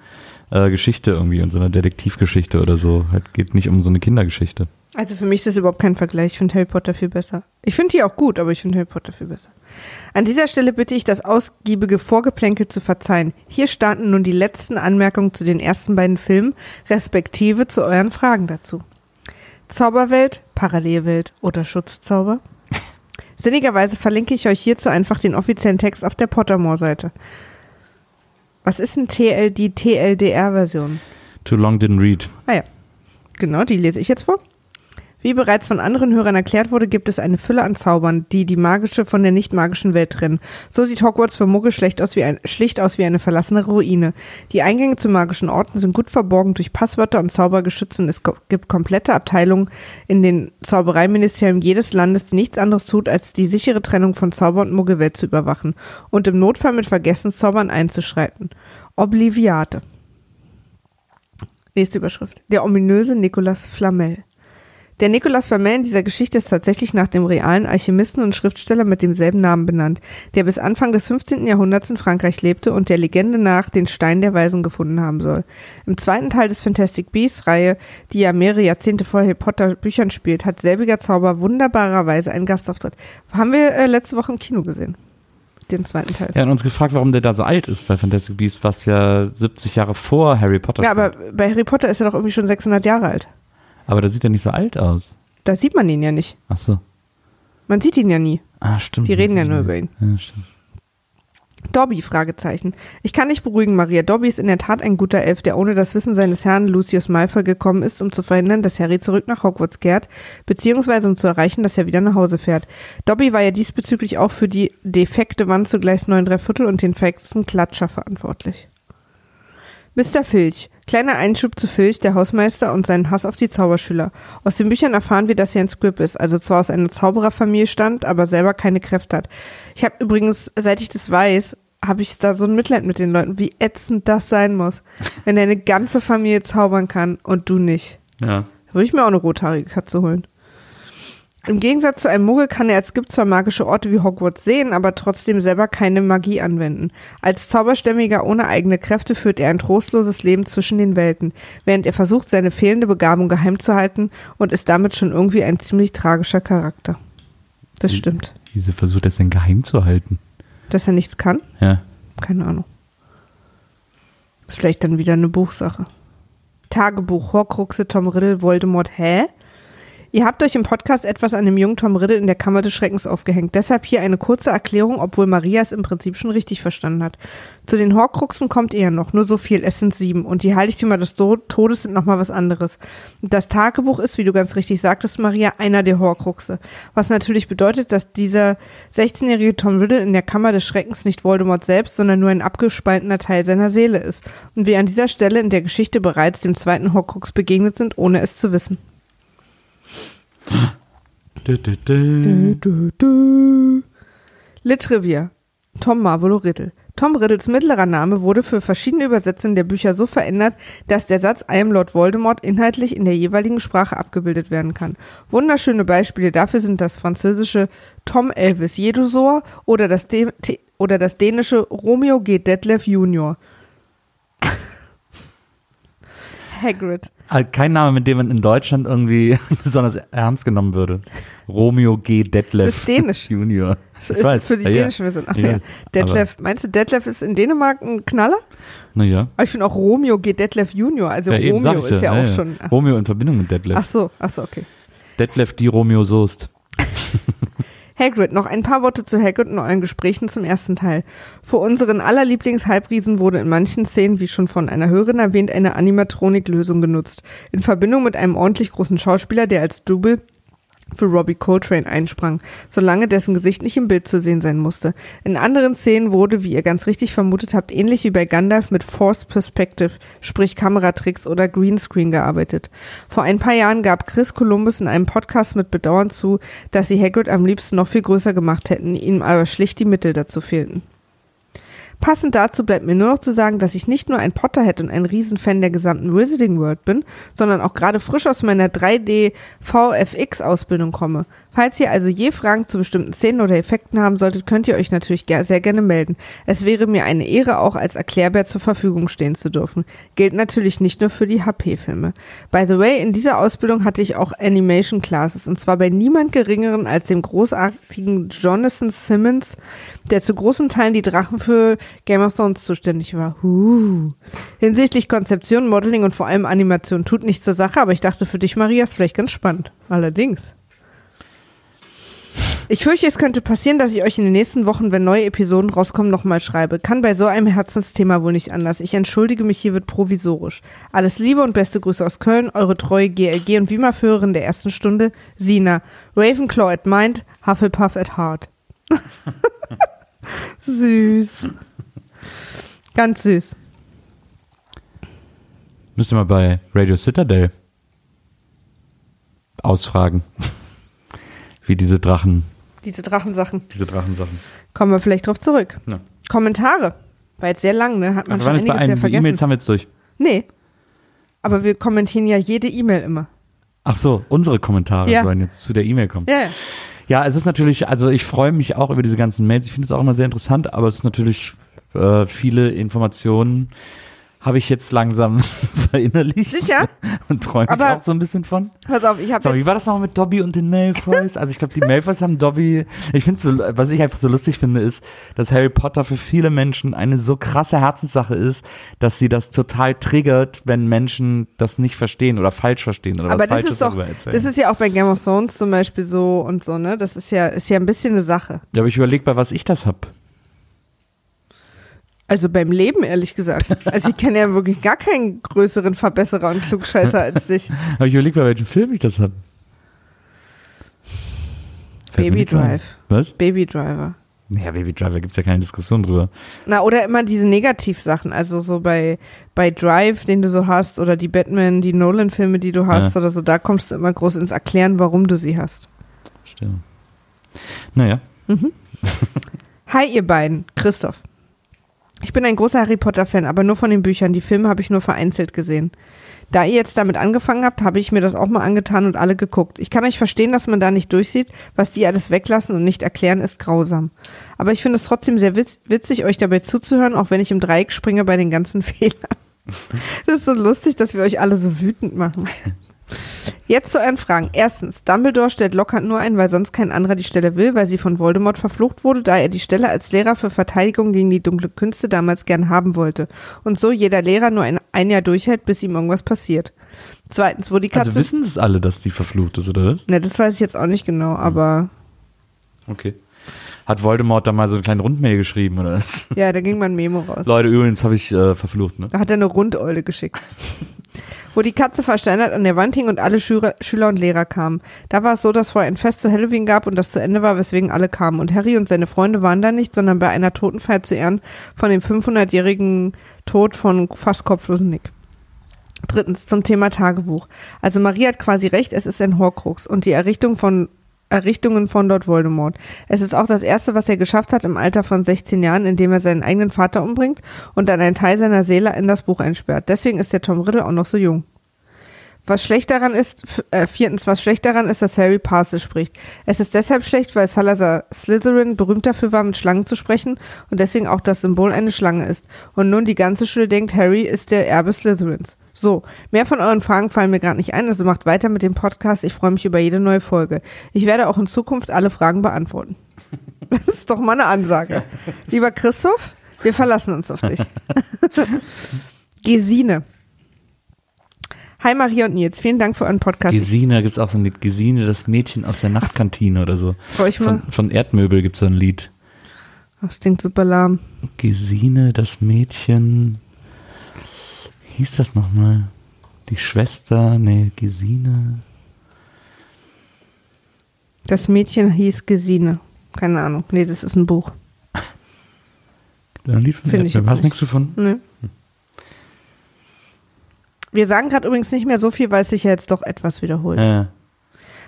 äh, Geschichte irgendwie und so einer Detektivgeschichte oder so. Halt geht nicht um so eine Kindergeschichte. Also für mich ist das überhaupt kein Vergleich. Ich finde Harry Potter viel besser. Ich finde die auch gut, aber ich finde Harry Potter viel besser. An dieser Stelle bitte ich das ausgiebige Vorgeplänkel zu verzeihen. Hier starten nun die letzten Anmerkungen zu den ersten beiden Filmen, respektive zu euren Fragen dazu. Zauberwelt, Parallelwelt oder Schutzzauber? Sinnigerweise verlinke ich euch hierzu einfach den offiziellen Text auf der Pottermore-Seite. Was ist ein TLD, TLDR-Version? Too long didn't read. Ah ja, genau, die lese ich jetzt vor. Wie bereits von anderen Hörern erklärt wurde, gibt es eine Fülle an Zaubern, die die magische von der nicht magischen Welt trennen. So sieht Hogwarts für Muggel schlecht aus wie ein, schlicht aus wie eine verlassene Ruine. Die Eingänge zu magischen Orten sind gut verborgen durch Passwörter und Zaubergeschütze und es gibt komplette Abteilungen in den Zaubereiministerien jedes Landes, die nichts anderes tut, als die sichere Trennung von Zauber und Muggelwelt zu überwachen und im Notfall mit Vergessenszaubern einzuschreiten. Obliviate. Nächste Überschrift. Der ominöse Nicolas Flamel. Der Nicolas Flamel in dieser Geschichte ist tatsächlich nach dem realen Alchemisten und Schriftsteller mit demselben Namen benannt, der bis Anfang des 15. Jahrhunderts in Frankreich lebte und der Legende nach den Stein der Weisen gefunden haben soll. Im zweiten Teil des Fantastic Beasts Reihe, die ja mehrere Jahrzehnte vor Harry Potter Büchern spielt, hat selbiger Zauber wunderbarerweise einen Gastauftritt. Haben wir äh, letzte Woche im Kino gesehen. Den zweiten Teil. Er hat uns gefragt, warum der da so alt ist bei Fantastic Beasts, was ja 70 Jahre vor Harry Potter Ja, aber bei Harry Potter ist er doch irgendwie schon 600 Jahre alt. Aber da sieht er nicht so alt aus. Da sieht man ihn ja nicht. Ach so. Man sieht ihn ja nie. Ah, stimmt. Die reden ja nur über ihn. Ja, stimmt. Dobby, Fragezeichen. Ich kann dich beruhigen, Maria. Dobby ist in der Tat ein guter Elf, der ohne das Wissen seines Herrn Lucius Malfoy gekommen ist, um zu verhindern, dass Harry zurück nach Hogwarts kehrt, beziehungsweise um zu erreichen, dass er wieder nach Hause fährt. Dobby war ja diesbezüglich auch für die defekte Wand zu Gleis 9 Viertel und den fexen Klatscher verantwortlich. Mr. Filch. Kleiner Einschub zu Filch, der Hausmeister und seinen Hass auf die Zauberschüler. Aus den Büchern erfahren wir, dass er ein Squib ist, also zwar aus einer Zaubererfamilie stammt, aber selber keine Kräfte hat. Ich habe übrigens, seit ich das weiß, habe ich da so ein Mitleid mit den Leuten, wie ätzend das sein muss, wenn deine ganze Familie zaubern kann und du nicht. Ja. Da würde ich mir auch eine rothaarige Katze holen. Im Gegensatz zu einem Muggel kann er als Gift zwar magische Orte wie Hogwarts sehen, aber trotzdem selber keine Magie anwenden. Als Zauberstämmiger ohne eigene Kräfte führt er ein trostloses Leben zwischen den Welten, während er versucht, seine fehlende Begabung geheim zu halten und ist damit schon irgendwie ein ziemlich tragischer Charakter. Das stimmt. Wieso versucht das denn geheim zu halten? Dass er nichts kann? Ja. Keine Ahnung. Ist vielleicht dann wieder eine Buchsache. Tagebuch, Horcruxe, Tom Riddle, Voldemort, hä? Ihr habt euch im Podcast etwas an dem jungen Tom Riddle in der Kammer des Schreckens aufgehängt. Deshalb hier eine kurze Erklärung, obwohl Maria es im Prinzip schon richtig verstanden hat. Zu den Horcruxen kommt ja noch, nur so viel, es sind sieben. Und die Heiligtümer des Todes sind nochmal was anderes. Das Tagebuch ist, wie du ganz richtig sagtest, Maria, einer der Horcruxe. Was natürlich bedeutet, dass dieser 16-jährige Tom Riddle in der Kammer des Schreckens nicht Voldemort selbst, sondern nur ein abgespaltener Teil seiner Seele ist. Und wir an dieser Stelle in der Geschichte bereits dem zweiten Horcrux begegnet sind, ohne es zu wissen. Dü, dü. Du, du, du. Litrevier. Tom Marvolo Riddle. Tom Riddles mittlerer Name wurde für verschiedene Übersetzungen der Bücher so verändert, dass der Satz I am Lord Voldemort inhaltlich in der jeweiligen Sprache abgebildet werden kann. Wunderschöne Beispiele dafür sind das französische Tom Elvis Jedusor oder das, De oder das dänische Romeo G. Detlef Junior. Hagrid. Ah, Kein Name, mit dem man in Deutschland irgendwie besonders ernst genommen würde. Romeo G. Detlef. Ist dänisch. Junior. So ist weiß. für die Ja, dänische Version. Ach, Ja, ja. Detlef, meinst du, Detlef ist in Dänemark ein Knaller? Naja. Aber ich finde auch Romeo geht Detlef Junior. Also Ja, eben, Romeo ich ist ja, auch schon. Ach, Romeo in Verbindung mit Detlef. ach so, ach so, okay. Detlef die Romeo Soest. Hagrid, noch ein paar Worte zu Hagrid und euren Gesprächen zum ersten Teil. Für unseren aller Lieblings-Halbriesen wurde in manchen Szenen, wie schon von einer Hörerin erwähnt, eine Animatronik-Lösung genutzt. In Verbindung mit einem ordentlich großen Schauspieler, der als Double für Robbie Coltrane einsprang, solange dessen Gesicht nicht im Bild zu sehen sein musste. In anderen Szenen wurde, wie ihr ganz richtig vermutet habt, ähnlich wie bei Gandalf mit Forced Perspective, sprich Kameratricks oder Greenscreen gearbeitet. Vor ein paar Jahren gab Chris Columbus in einem Podcast mit Bedauern zu, dass sie Hagrid am liebsten noch viel größer gemacht hätten, ihm aber schlicht die Mittel dazu fehlten. Passend dazu bleibt mir nur noch zu sagen, dass ich nicht nur ein Potterhead und ein Riesenfan der gesamten Wizarding World bin, sondern auch gerade frisch aus meiner 3D VFX Ausbildung komme. Falls ihr also je Fragen zu bestimmten Szenen oder Effekten haben solltet, könnt ihr euch natürlich sehr gerne melden. Es wäre mir eine Ehre, auch als Erklärbär zur Verfügung stehen zu dürfen. Gilt natürlich nicht nur für die HP-Filme. By the way, in dieser Ausbildung hatte ich auch Animation Classes und zwar bei niemand geringeren als dem großartigen Jonathan Simmons, der zu großen Teilen die Drachen für Game of Thrones zuständig war. Huh. Hinsichtlich Konzeption, Modeling und vor allem Animation tut nichts zur Sache, aber ich dachte für dich, Maria, ist vielleicht ganz spannend. Allerdings. Ich fürchte, es könnte passieren, dass ich euch in den nächsten Wochen, wenn neue Episoden rauskommen, nochmal schreibe. Kann bei so einem Herzensthema wohl nicht anders. Ich entschuldige mich hiermit provisorisch. Alles Liebe und beste Grüße aus Köln, eure treue GLG und WIMA-Führerin der ersten Stunde, Sina. Ravenclaw at mind, Hufflepuff at heart. süß. Ganz süß. Müsste mal bei Radio Citadel ausfragen. Wie diese Drachen, Diese Drachensachen. diese Drachensachen. Kommen wir vielleicht drauf zurück. Ja. Kommentare. War jetzt sehr lang, ne? Hat man Ach, wir schon bei einiges ja einem, die vergessen. E-Mails haben wir jetzt durch. Nee. Aber wir kommentieren ja jede E-Mail immer. Ach so, unsere Kommentare Ja. sollen jetzt zu der E-Mail kommen. Ja, ja. Ja, es ist natürlich, also ich freue mich auch über diese ganzen Mails. Ich finde es auch immer sehr interessant, aber es ist natürlich äh, viele Informationen habe ich jetzt langsam verinnerlicht. Sicher? Und träume ich auch so ein bisschen von. Pass auf, ich habe So, wie war das noch mit Dobby und den Malfoys? Also ich glaube, die Malfoys haben Dobby. Ich finde so, was ich einfach so lustig finde, ist, dass Harry Potter für viele Menschen eine so krasse Herzenssache ist, dass sie das total triggert, wenn Menschen das nicht verstehen oder falsch verstehen oder aber was das Falsches ist doch, darüber erzählen. das ist ja auch bei Game of Thrones zum Beispiel so und so, ne? Das ist ja, ist ja ein bisschen eine Sache. ja, aber ich überlege, bei was ich das hab. Also beim Leben, ehrlich gesagt. Also ich kenne ja wirklich gar keinen größeren Verbesserer und Klugscheißer als dich. Aber ich überlege, bei welchem Film ich das hab. Fällt mir Baby. Drive. Was? Baby Driver. Naja, Baby Driver gibt's ja keine Diskussion drüber. Na, oder immer diese Negativsachen, also so bei, bei Drive, den du so hast, oder die Batman, die Nolan-Filme, die du hast, Ja. oder so, da kommst du immer groß ins Erklären, warum du sie hast. Stimmt. Naja. Hi, ihr beiden. Christoph. Ich bin ein großer Harry Potter-Fan, aber nur von den Büchern. Die Filme habe ich nur vereinzelt gesehen. Da ihr jetzt damit angefangen habt, habe ich mir das auch mal angetan und alle geguckt. Ich kann euch verstehen, dass man da nicht durchsieht. Was die alles weglassen und nicht erklären, ist grausam. Aber ich finde es trotzdem sehr witz witzig, euch dabei zuzuhören, auch wenn ich im Dreieck springe bei den ganzen Fehlern. Das ist so lustig, dass wir euch alle so wütend machen. Jetzt zu euren Fragen. Erstens, Dumbledore stellt Lockhart nur ein, weil sonst kein anderer die Stelle will, weil sie von Voldemort verflucht wurde, da er die Stelle als Lehrer für Verteidigung gegen die dunkle Künste damals gern haben wollte. Und so jeder Lehrer nur ein, ein Jahr durchhält, bis ihm irgendwas passiert. Zweitens, wo die Katze... Also wissen es alle, dass die verflucht ist, oder was? ne, das weiß ich jetzt auch nicht genau, aber Okay. Hat Voldemort da mal so einen kleinen Rundmail geschrieben, oder was? ja, da ging mal ein Memo raus. Leute, übrigens habe ich äh, verflucht, ne? Da hat er eine Rundeule geschickt. Wo die Katze versteinert an der Wand hing und alle Schüler, Schüler und Lehrer kamen. Da war es so, dass vorher ein Fest zu Halloween gab und das zu Ende war, weswegen alle kamen. Und Harry und seine Freunde waren da nicht, sondern bei einer Totenfeier zu Ehren von dem 500-jährigen Tod von fast kopflosen Nick. Drittens zum Thema Tagebuch. Also Marie hat quasi recht, es ist ein Horcrux und die Errichtung von Errichtungen von Lord Voldemort. Es ist auch das erste, was er geschafft hat im Alter von 16 Jahren, indem er seinen eigenen Vater umbringt und dann einen Teil seiner Seele in das Buch einsperrt. Deswegen ist der Tom Riddle auch noch so jung. Was schlecht daran ist, äh, viertens, was schlecht daran ist, dass Harry Parse spricht. Es ist deshalb schlecht, weil Salazar Slytherin berühmt dafür war, mit Schlangen zu sprechen und deswegen auch das Symbol eine Schlange ist. Und nun die ganze Schule denkt, Harry ist der Erbe Slytherins. So, mehr von euren Fragen fallen mir gerade nicht ein, also macht weiter mit dem Podcast. Ich freue mich über jede neue Folge. Ich werde auch in Zukunft alle Fragen beantworten. Das ist doch mal eine Ansage. Lieber Christoph, wir verlassen uns auf dich. Gesine. Hi Maria und Nils, vielen Dank für euren Podcast. Gesine, da gibt es auch so ein Lied. Gesine, das Mädchen aus der Nachtkantine oder so. Von, von Erdmöbel gibt es so ein Lied. Das klingt super lahm. Gesine, das Mädchen. Wie hieß das nochmal? Die Schwester, nee, Gesine. Das Mädchen hieß Gesine. Keine Ahnung. Nee, das ist ein Buch. Gibt da ein Lied von Finde ich jetzt Hast du nichts gefunden? Nee. Wir sagen gerade übrigens nicht mehr so viel, weil es sich ja jetzt doch etwas wiederholt. Ja.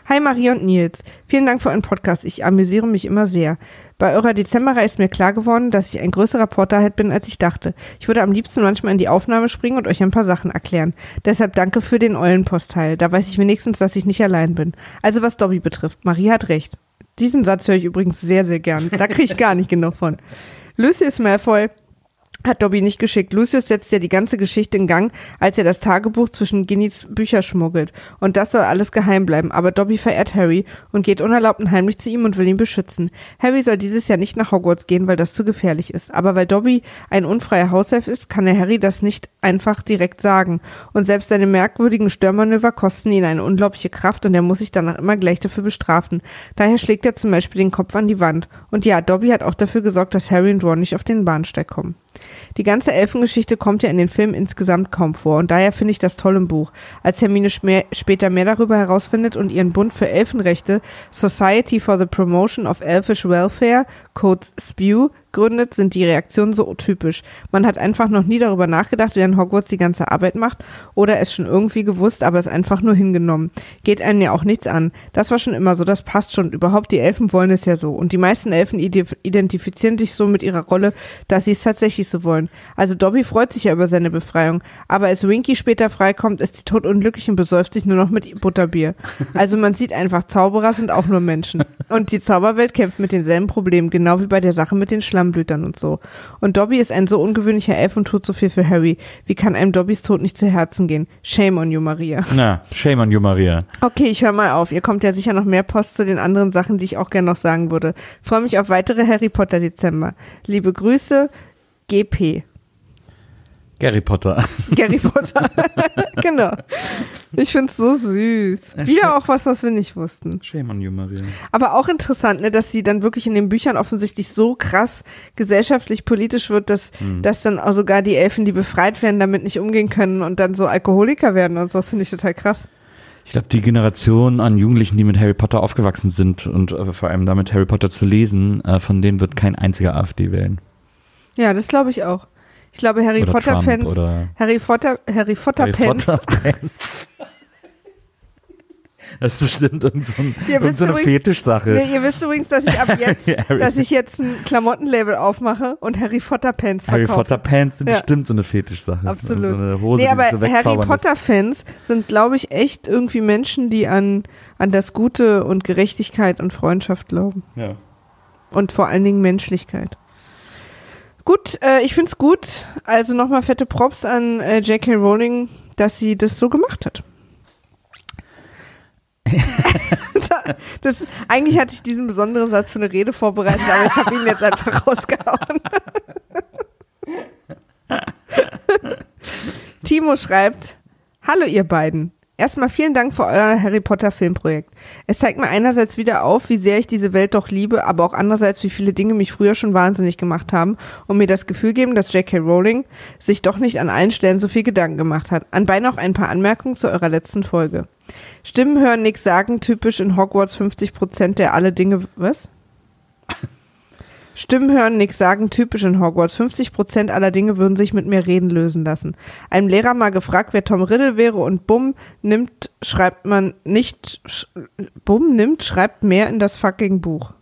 Hi Maria und Nils. Vielen Dank für euren Podcast. Ich amüsiere mich immer sehr. Bei eurer Dezemberreihe ist mir klar geworden, dass ich ein größerer Potterhead bin, als ich dachte. Ich würde am liebsten manchmal in die Aufnahme springen und euch ein paar Sachen erklären. Deshalb danke für den Eulenpostteil. Da weiß ich wenigstens, dass ich nicht allein bin. Also was Dobby betrifft, Maria hat recht. Diesen Satz höre ich übrigens sehr, sehr gern. Da kriege ich gar nicht genug von. Lucius Malfoy hat Dobby nicht geschickt. Lucius setzt ja die ganze Geschichte in Gang, als er das Tagebuch zwischen Ginnys Bücher schmuggelt. Und das soll alles geheim bleiben. Aber Dobby verehrt Harry und geht unerlaubt und heimlich zu ihm und will ihn beschützen. Harry soll dieses Jahr nicht nach Hogwarts gehen, weil das zu gefährlich ist. Aber weil Dobby ein unfreier Hauself ist, kann er Harry das nicht einfach direkt sagen. Und selbst seine merkwürdigen Störmanöver kosten ihn eine unglaubliche Kraft und er muss sich danach immer gleich dafür bestrafen. Daher schlägt er zum Beispiel den Kopf an die Wand. Und ja, Dobby hat auch dafür gesorgt, dass Harry und Ron nicht auf den Bahnsteig kommen. Die ganze Elfengeschichte kommt ja in den Filmen insgesamt kaum vor und daher finde ich das toll im Buch. Als Hermine später mehr darüber herausfindet und ihren Bund für Elfenrechte Society for the Promotion of Elfish Welfare, kurz SPEW, gründet, sind die Reaktionen so typisch. Man hat einfach noch nie darüber nachgedacht, während Hogwarts die ganze Arbeit macht oder es schon irgendwie gewusst, aber es einfach nur hingenommen. Geht einen ja auch nichts an. Das war schon immer so, das passt schon. Überhaupt, die Elfen wollen es ja so. Und die meisten Elfen ide- identifizieren sich so mit ihrer Rolle, dass sie es tatsächlich so wollen. Also Dobby freut sich ja über seine Befreiung. Aber als Winky später freikommt, ist sie totunglücklich und besäuft sich nur noch mit Butterbier. Also man sieht einfach, Zauberer sind auch nur Menschen. Und die Zauberwelt kämpft mit denselben Problemen, genau wie bei der Sache mit den Schlammblütern und so. Und Dobby ist ein so ungewöhnlicher Elf und tut so viel für Harry. Wie kann einem Dobbys Tod nicht zu Herzen gehen? Shame on you, Maria. Na, shame on you, Maria. Okay, ich höre mal auf. Ihr kommt ja sicher noch mehr Post zu den anderen Sachen, die ich auch gerne noch sagen würde. Freue mich auf weitere Harry Potter Dezember. Liebe Grüße, GP. Gary Potter. Gary Potter. genau. Ich find's so süß. Wieder auch was, was wir nicht wussten. Shame on you, Maria. Aber auch interessant, ne, dass sie dann wirklich in den Büchern offensichtlich so krass gesellschaftlich politisch wird, dass, dass dann auch sogar die Elfen, die befreit werden, damit nicht umgehen können und dann so Alkoholiker werden und so. Das finde ich total krass. Ich glaube, die Generation an Jugendlichen, die mit Harry Potter aufgewachsen sind und äh, vor allem damit Harry Potter zu lesen, äh, von denen wird kein einziger AfD wählen. Ja, das glaube ich auch. Ich glaube, Harry Oder Potter Trump Fans, oder Harry Potter, Harry Potter Harry Fans, Potter. Das ist bestimmt irgend so, irgend so Fetischsache. Nee, ihr wisst übrigens, dass ich ab jetzt, Harry- dass ich jetzt ein Klamottenlabel aufmache und Harry Potter Pants Harry verkaufe. Potter Pants sind Ja. bestimmt so eine Fetischsache. Absolut. So eine Hose, nee, aber so Harry. Potter Fans sind, glaube ich, echt irgendwie Menschen, die an, an das Gute und Gerechtigkeit und Freundschaft glauben. Ja. Und vor allen Dingen Menschlichkeit. Gut, äh, ich find's gut. Also nochmal fette Props an äh, J.K. Rowling, dass sie das so gemacht hat. das, eigentlich hatte ich diesen besonderen Satz für eine Rede vorbereitet, aber ich habe ihn jetzt einfach rausgehauen. Timo schreibt, Hallo ihr beiden. Erstmal vielen Dank für euer Harry Potter Filmprojekt. Es zeigt mir einerseits wieder auf, wie sehr ich diese Welt doch liebe, aber auch andererseits, wie viele Dinge mich früher schon wahnsinnig gemacht haben und mir das Gefühl geben, dass J.K. Rowling sich doch nicht an allen Stellen so viel Gedanken gemacht hat. Anbei noch ein paar Anmerkungen zu eurer letzten Folge. Stimmen hören, nix sagen, typisch in Hogwarts 50 Prozent der alle Dinge, was? Stimmen hören, nix sagen, typisch in Hogwarts. 50% aller Dinge würden sich mit mir reden lösen lassen. Einem Lehrer mal gefragt, wer Tom Riddle wäre und bumm, nimmt, schreibt man nicht, sch, bumm, nimmt, schreibt mehr in das fucking Buch.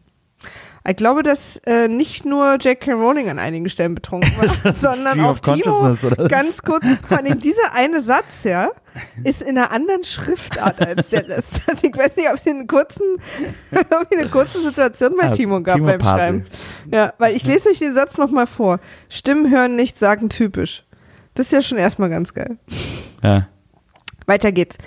Ich glaube, dass äh, nicht nur J.K. Rowling an einigen Stellen betrunken war, sondern auch Timo. Ganz kurz, vor allem dieser eine Satz, ja, ist in einer anderen Schriftart als der Rest. Also ich weiß nicht, ob es einen kurzen, eine kurze Situation bei Ah, Timo gab Timo beim Pasel. Schreiben. Ja, weil ich lese euch den Satz nochmal vor. Stimmen hören nicht, sagen typisch. Das ist ja schon erstmal ganz geil. Ja. Weiter geht's.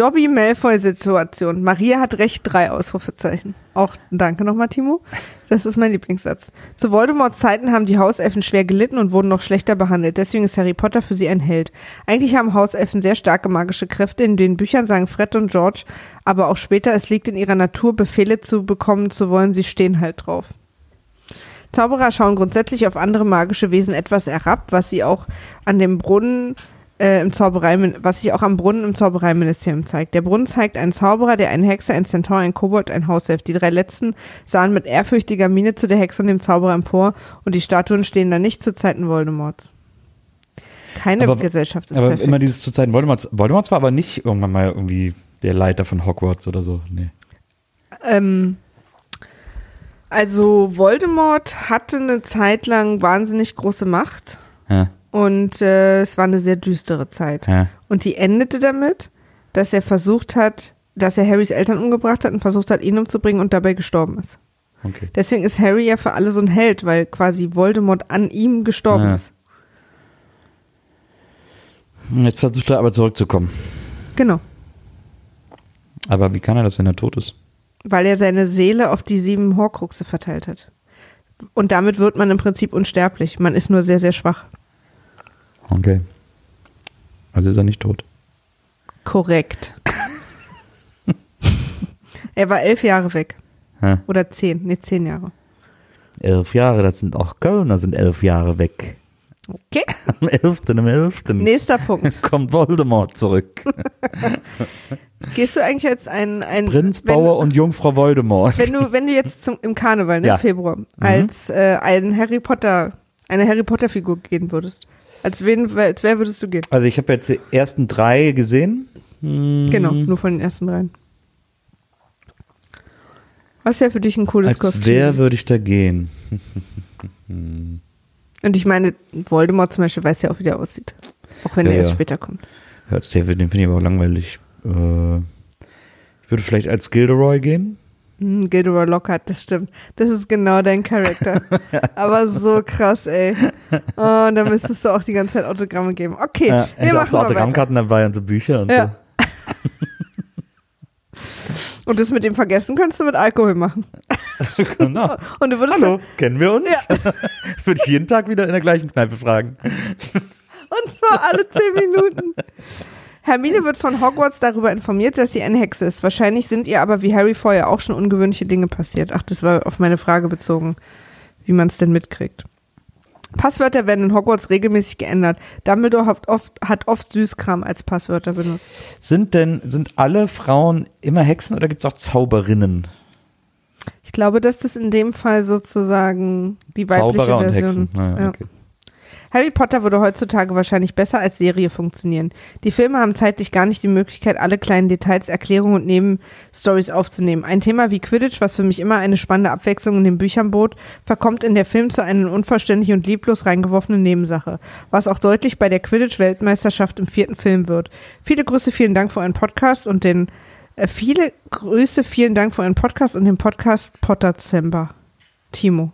Dobby Malfoy-Situation. Maria hat recht, drei Ausrufezeichen. Auch danke nochmal, Timo. Das ist mein Lieblingssatz. Zu Voldemorts Zeiten haben die Hauselfen schwer gelitten und wurden noch schlechter behandelt. Deswegen ist Harry Potter für sie ein Held. Eigentlich haben Hauselfen sehr starke magische Kräfte. In den Büchern sagen Fred und George, aber auch später, es liegt in ihrer Natur, Befehle zu bekommen zu wollen. Sie stehen halt drauf. Zauberer schauen grundsätzlich auf andere magische Wesen etwas herab, was sie auch an dem Brunnen äh, im Zauberei, was sich auch am Brunnen im Zaubereiministerium zeigt. Der Brunnen zeigt einen Zauberer, der einen Hexer, einen Centaur, einen Kobold, ein Hauself. Die drei letzten sahen mit ehrfürchtiger Miene zu der Hexe und dem Zauberer empor und die Statuen stehen da nicht zu Zeiten Voldemorts. Keine Aber- Gesellschaft ist aber perfekt. immer dieses zu Zeiten Voldemorts. Voldemorts war aber nicht irgendwann mal irgendwie der Leiter von Hogwarts oder so. Nee. Ähm, also Voldemort hatte eine Zeit lang wahnsinnig große Macht Ja, und äh, es war eine sehr düstere Zeit. ja. Und die endete damit, dass er versucht hat, dass er Harrys Eltern umgebracht hat und versucht hat, ihn umzubringen und dabei gestorben ist. Okay. Deswegen ist Harry ja für alle so ein Held, weil quasi Voldemort an ihm gestorben Ja. ist. Jetzt versucht er aber zurückzukommen. Genau. Aber wie kann er das, wenn er tot ist? Weil er seine Seele auf die sieben Horcruxe verteilt hat. Und damit wird man im Prinzip unsterblich. Man ist nur sehr, sehr schwach. Okay. Also ist er nicht tot. Korrekt. er war elf Jahre weg. Ja. Oder zehn. Nee, zehn Jahre. Elf Jahre, das sind auch Kölner, sind elf Jahre weg. Okay. Am 11. am 11. Nächster Punkt. kommt Voldemort zurück. Gehst du eigentlich als ein, ein Prinz, wenn, Bauer und Jungfrau Voldemort. wenn du wenn du jetzt zum, im Karneval ne, Ja. im Februar als äh, ein Harry Potter eine Harry Potter Figur gehen würdest, als wen als wer würdest du gehen? Also ich habe jetzt die ersten drei gesehen. Hm, Genau, nur von den ersten dreien. Was wäre für dich ein cooles Als Kostüm? wer würde ich da gehen? Und ich meine, Voldemort zum Beispiel weiß ja auch, wie der aussieht. Auch wenn Ja, er erst ja. später kommt. Hört's David, den finde ich aber auch langweilig. Äh, ich würde vielleicht als Gilderoy gehen. Hm, Gilderoy Lockhart, das stimmt. Das ist genau dein Charakter. Aber so krass, ey. Oh, und da müsstest du auch die ganze Zeit Autogramme geben. Okay, Ja, wir ich auch machen so mal weiter. Autogrammkarten dabei und so Bücher und Ja. Und das mit dem Vergessen könntest du mit Alkohol machen. so. Genau. Und du würdest Hallo, kennen wir uns? würde ich jeden Tag wieder in der gleichen Kneipe fragen. Und zwar alle zehn Minuten. Hermine wird von Hogwarts darüber informiert, dass sie eine Hexe ist. Wahrscheinlich sind ihr aber wie Harry vorher auch schon ungewöhnliche Dinge passiert. Ach, das war auf meine Frage bezogen, wie man es denn mitkriegt. Passwörter werden in Hogwarts regelmäßig geändert. Dumbledore hat oft, hat oft Süßkram als Passwörter benutzt. Sind denn, sind alle Frauen immer Hexen oder gibt es auch Zauberinnen? Ich glaube, dass das in dem Fall sozusagen die weibliche Zauberer und Version Hexen. Naja, ja. okay. Harry Potter würde heutzutage wahrscheinlich besser als Serie funktionieren. Die Filme haben zeitlich gar nicht die Möglichkeit, alle kleinen Details, Erklärungen und Nebenstories aufzunehmen. Ein Thema wie Quidditch, was für mich immer eine spannende Abwechslung in den Büchern bot, verkommt in der Film zu einer unvollständig und lieblos reingeworfenen Nebensache, was auch deutlich bei der Quidditch-Weltmeisterschaft im vierten Film wird. Viele Grüße, vielen Dank für euren Podcast und den äh, viele Grüße, vielen Dank für euren Podcast und den Podcast Potterzember. Timo.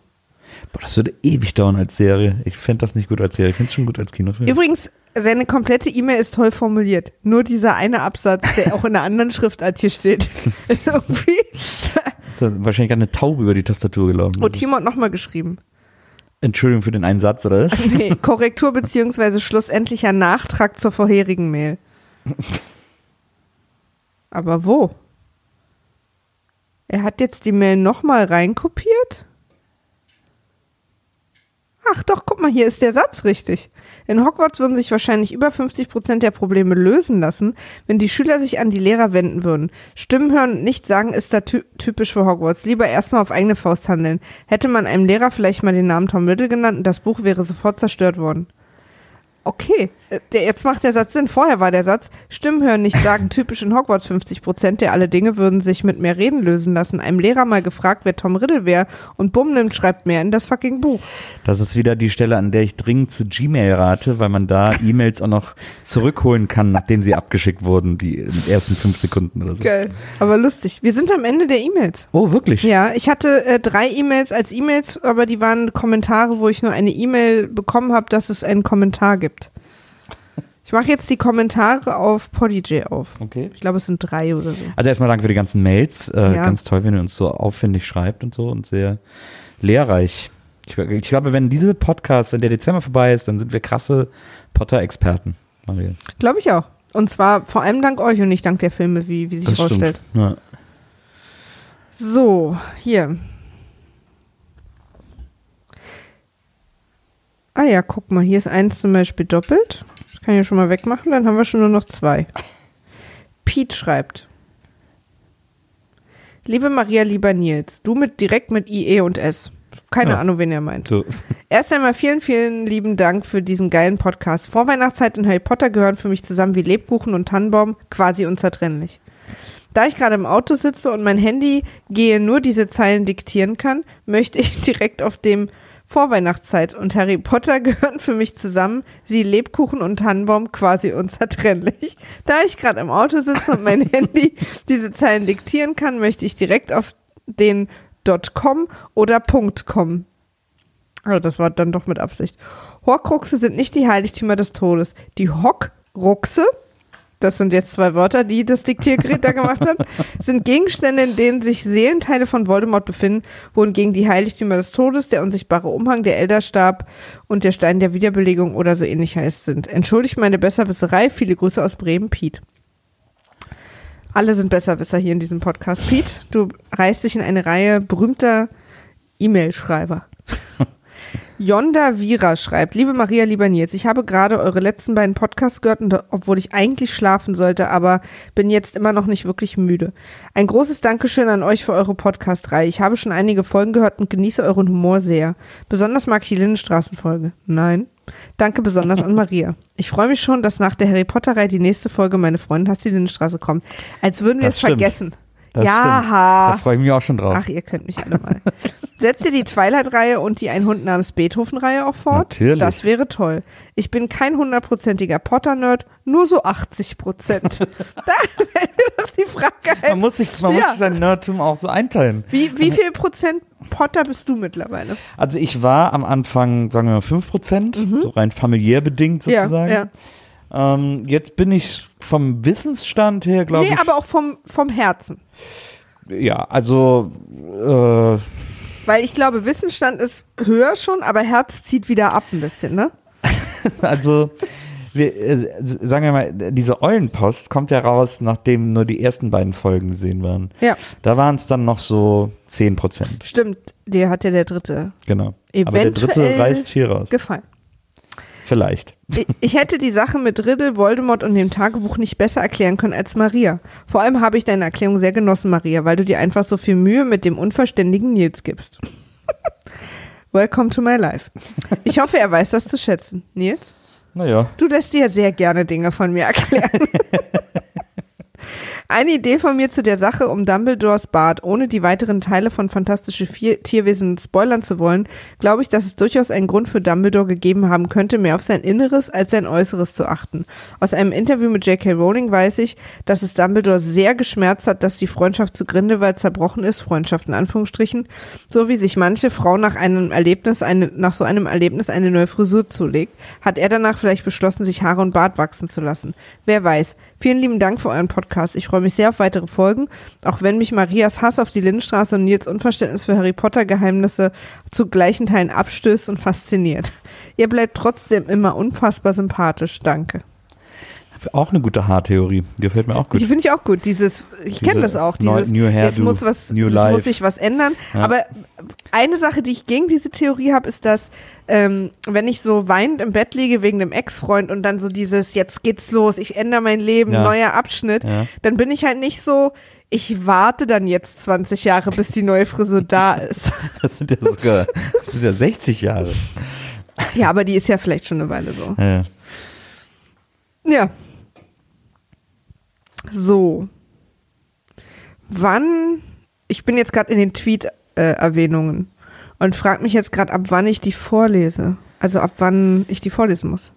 Boah, das würde ewig dauern als Serie. Ich fände das nicht gut als Serie. Ich finde es schon gut als Kinofilm. Übrigens, seine komplette E-Mail ist toll formuliert. Nur dieser eine Absatz, der auch in einer anderen Schriftart hier steht, ist irgendwie. Ist wahrscheinlich gerade eine Taube über die Tastatur gelaufen. Oh, Timo hat nochmal geschrieben. Entschuldigung für den einen Satz, oder was? Nee, Korrektur beziehungsweise schlussendlicher Nachtrag zur vorherigen Mail. Aber wo? Er hat jetzt die Mail nochmal reinkopiert? Ach doch, guck mal, hier ist der Satz richtig. In Hogwarts würden sich wahrscheinlich über 50 Prozent der Probleme lösen lassen, wenn die Schüler sich an die Lehrer wenden würden. Stimmen hören und nicht sagen ist da ty typisch für Hogwarts. Lieber erstmal auf eigene Faust handeln. Hätte man einem Lehrer vielleicht mal den Namen Tom Riddle genannt und das Buch wäre sofort zerstört worden. Okay, äh, der, jetzt macht der Satz Sinn. Vorher war der Satz, Stimmen hören nicht sagen, typisch in Hogwarts 50 Prozent der alle Dinge würden sich mit mehr Reden lösen lassen. Einem Lehrer mal gefragt, wer Tom Riddle wäre und bumm nimmt, schreibt mehr in das fucking Buch. Das ist wieder die Stelle, an der ich dringend zu Gmail rate, weil man da E-Mails auch noch zurückholen kann, nachdem sie abgeschickt wurden, die in den ersten fünf Sekunden oder so. Geil. Aber lustig. Wir sind am Ende der E-Mails. Oh, wirklich? Ja, ich hatte äh, drei E-Mails als E-Mails, aber die waren Kommentare, wo ich nur eine E-Mail bekommen habe, dass es einen Kommentar gibt. Ich mache jetzt die Kommentare auf Podigy auf. Okay. Ich glaube, es sind drei oder so. Also erstmal danke für die ganzen Mails. Äh, Ja. Ganz toll, wenn ihr uns so aufwendig schreibt und so und sehr lehrreich. Ich, ich glaube, wenn diese Podcast, wenn der Dezember vorbei ist, dann sind wir krasse Potter-Experten. Glaube ich auch. Und zwar vor allem dank euch und nicht dank der Filme, wie, wie sich Das herausstellt. Ja. So, hier. Ah ja, guck mal, hier ist eins zum Beispiel doppelt. Das kann ich ja schon mal wegmachen, dann haben wir schon nur noch zwei. Pete schreibt. Liebe Maria, lieber Nils, du mit direkt mit IE und S. Keine Ja. Ahnung, wen er meint. So. Erst einmal vielen, vielen lieben Dank für diesen geilen Podcast. Vorweihnachtszeit und Harry Potter gehören für mich zusammen wie Lebkuchen und Tannenbaum quasi unzertrennlich. Da ich gerade im Auto sitze und mein Handy gehe nur diese Zeilen diktieren kann, möchte ich direkt auf dem Vorweihnachtszeit und Harry Potter gehören für mich zusammen, sie Lebkuchen und Tannenbaum quasi unzertrennlich. Da ich gerade im Auto sitze und mein Handy diese Zeilen diktieren kann, möchte ich direkt auf den .com oder .com also das war dann doch mit Absicht. Horcruxe sind nicht die Heiligtümer des Todes. Die Hockruxe, das sind jetzt zwei Wörter, die das Diktiergerät da gemacht hat, sind Gegenstände, in denen sich Seelenteile von Voldemort befinden, wohingegen die Heiligtümer des Todes, der unsichtbare Umhang, der Elderstab und der Stein der Wiederbelegung oder so ähnlich heißt sind. Entschuldigt meine Besserwisserei. Viele Grüße aus Bremen, Piet. Alle sind Besserwisser hier in diesem Podcast. Piet, du reißt dich in eine Reihe berühmter E-Mail-Schreiber. Yonda Vira schreibt, liebe Maria, lieber Nils, ich habe gerade eure letzten beiden Podcasts gehört, und, obwohl ich eigentlich schlafen sollte, aber bin jetzt immer noch nicht wirklich müde. Ein großes Dankeschön an euch für eure Podcast-Reihe. Ich habe schon einige Folgen gehört und genieße euren Humor sehr. Besonders mag ich die Lindenstraßenfolge. Nein. Danke besonders an Maria. Ich freue mich schon, dass nach der Harry Potter-Reihe die nächste Folge Meine Freundin hasst die Lindenstraße kommt. Als würden wir Das es stimmt. vergessen. Das ja, stimmt. Da freue ich mich auch schon drauf. Ach, ihr könnt mich alle mal. Setzt ihr die Twilight-Reihe und die Ein Hund namens Beethoven-Reihe auch fort? Natürlich. Das wäre toll. Ich bin kein hundertprozentiger Potter-Nerd, nur so 80 Prozent. da fällt mir doch die Frage man ein. muss sich, man Ja. muss sich sein Nerdtum auch so einteilen. Wie, wie viel Prozent Potter bist du mittlerweile? Also ich war am Anfang, sagen wir mal, 5 Prozent, so rein familiär bedingt Mhm. Ja, sozusagen. ja. Ähm, jetzt bin ich vom Wissensstand her, glaube Nee, ich. aber auch vom, vom Herzen. ja, also äh, Weil ich glaube, Wissensstand ist höher schon, aber Herz zieht wieder ab ein bisschen, ne? Also, wir, äh, sagen wir mal, diese Eulenpost kommt ja raus, nachdem nur die ersten beiden Folgen gesehen waren. Ja, Da waren es dann noch so 10 Prozent. stimmt. Dir hat ja der dritte Genau. Aber der dritte Eventuell reißt viel raus. gefallen. Vielleicht. Ich, hätte die Sache mit Riddle, Voldemort und dem Tagebuch nicht besser erklären können als Maria. Vor allem habe ich deine Erklärung sehr genossen, Maria, weil du dir einfach so viel Mühe mit dem unverständigen Nils gibst. Welcome to my life. Ich hoffe, er weiß das zu schätzen. Nils? Naja. Du lässt dir sehr gerne Dinge von mir erklären. Eine Idee von mir zu der Sache um Dumbledores Bart, ohne die weiteren Teile von Fantastische Vier Tierwesen spoilern zu wollen, glaube ich, dass es durchaus einen Grund für Dumbledore gegeben haben könnte, mehr auf sein Inneres als sein Äußeres zu achten. Aus einem Interview mit J.K. Rowling weiß ich, dass es Dumbledore sehr geschmerzt hat, dass die Freundschaft zu Grindelwald zerbrochen ist, Freundschaft in Anführungsstrichen, so wie sich manche Frau nach einem Erlebnis, eine, nach so einem Erlebnis eine neue Frisur zulegt, hat er danach vielleicht beschlossen, sich Haare und Bart wachsen zu lassen. Wer weiß. Vielen lieben Dank für euren Podcast. Ich freue mich sehr auf weitere Folgen, auch wenn mich Marias Hass auf die Lindenstraße und Nils Unverständnis für Harry Potter Geheimnisse zu gleichen Teilen abstößt und fasziniert. Ihr bleibt trotzdem immer unfassbar sympathisch. Danke. Auch eine gute Haartheorie. Gefällt mir auch gut. Die finde ich auch gut. Dieses, ich kenne das auch. Dieses, new es hairdo, muss was, new es life. muss sich was ändern. Ja. Aber eine Sache, die ich gegen diese Theorie habe, ist, dass ähm, wenn ich so weinend im Bett liege wegen dem Ex-Freund und dann so dieses, jetzt geht's los, ich ändere mein Leben, Ja. neuer Abschnitt, Ja. dann bin ich halt nicht so. Ich warte dann jetzt 20 Jahre, bis die neue Frisur da ist. Das sind ja sogar das sind ja 60 Jahre. Ja, aber die ist ja vielleicht schon eine Weile so. Ja. Ja. So. Wann, ich bin jetzt gerade in den Tweet-Erwähnungen und frage mich jetzt gerade, ab wann ich die vorlese. Also ab wann ich die vorlesen muss.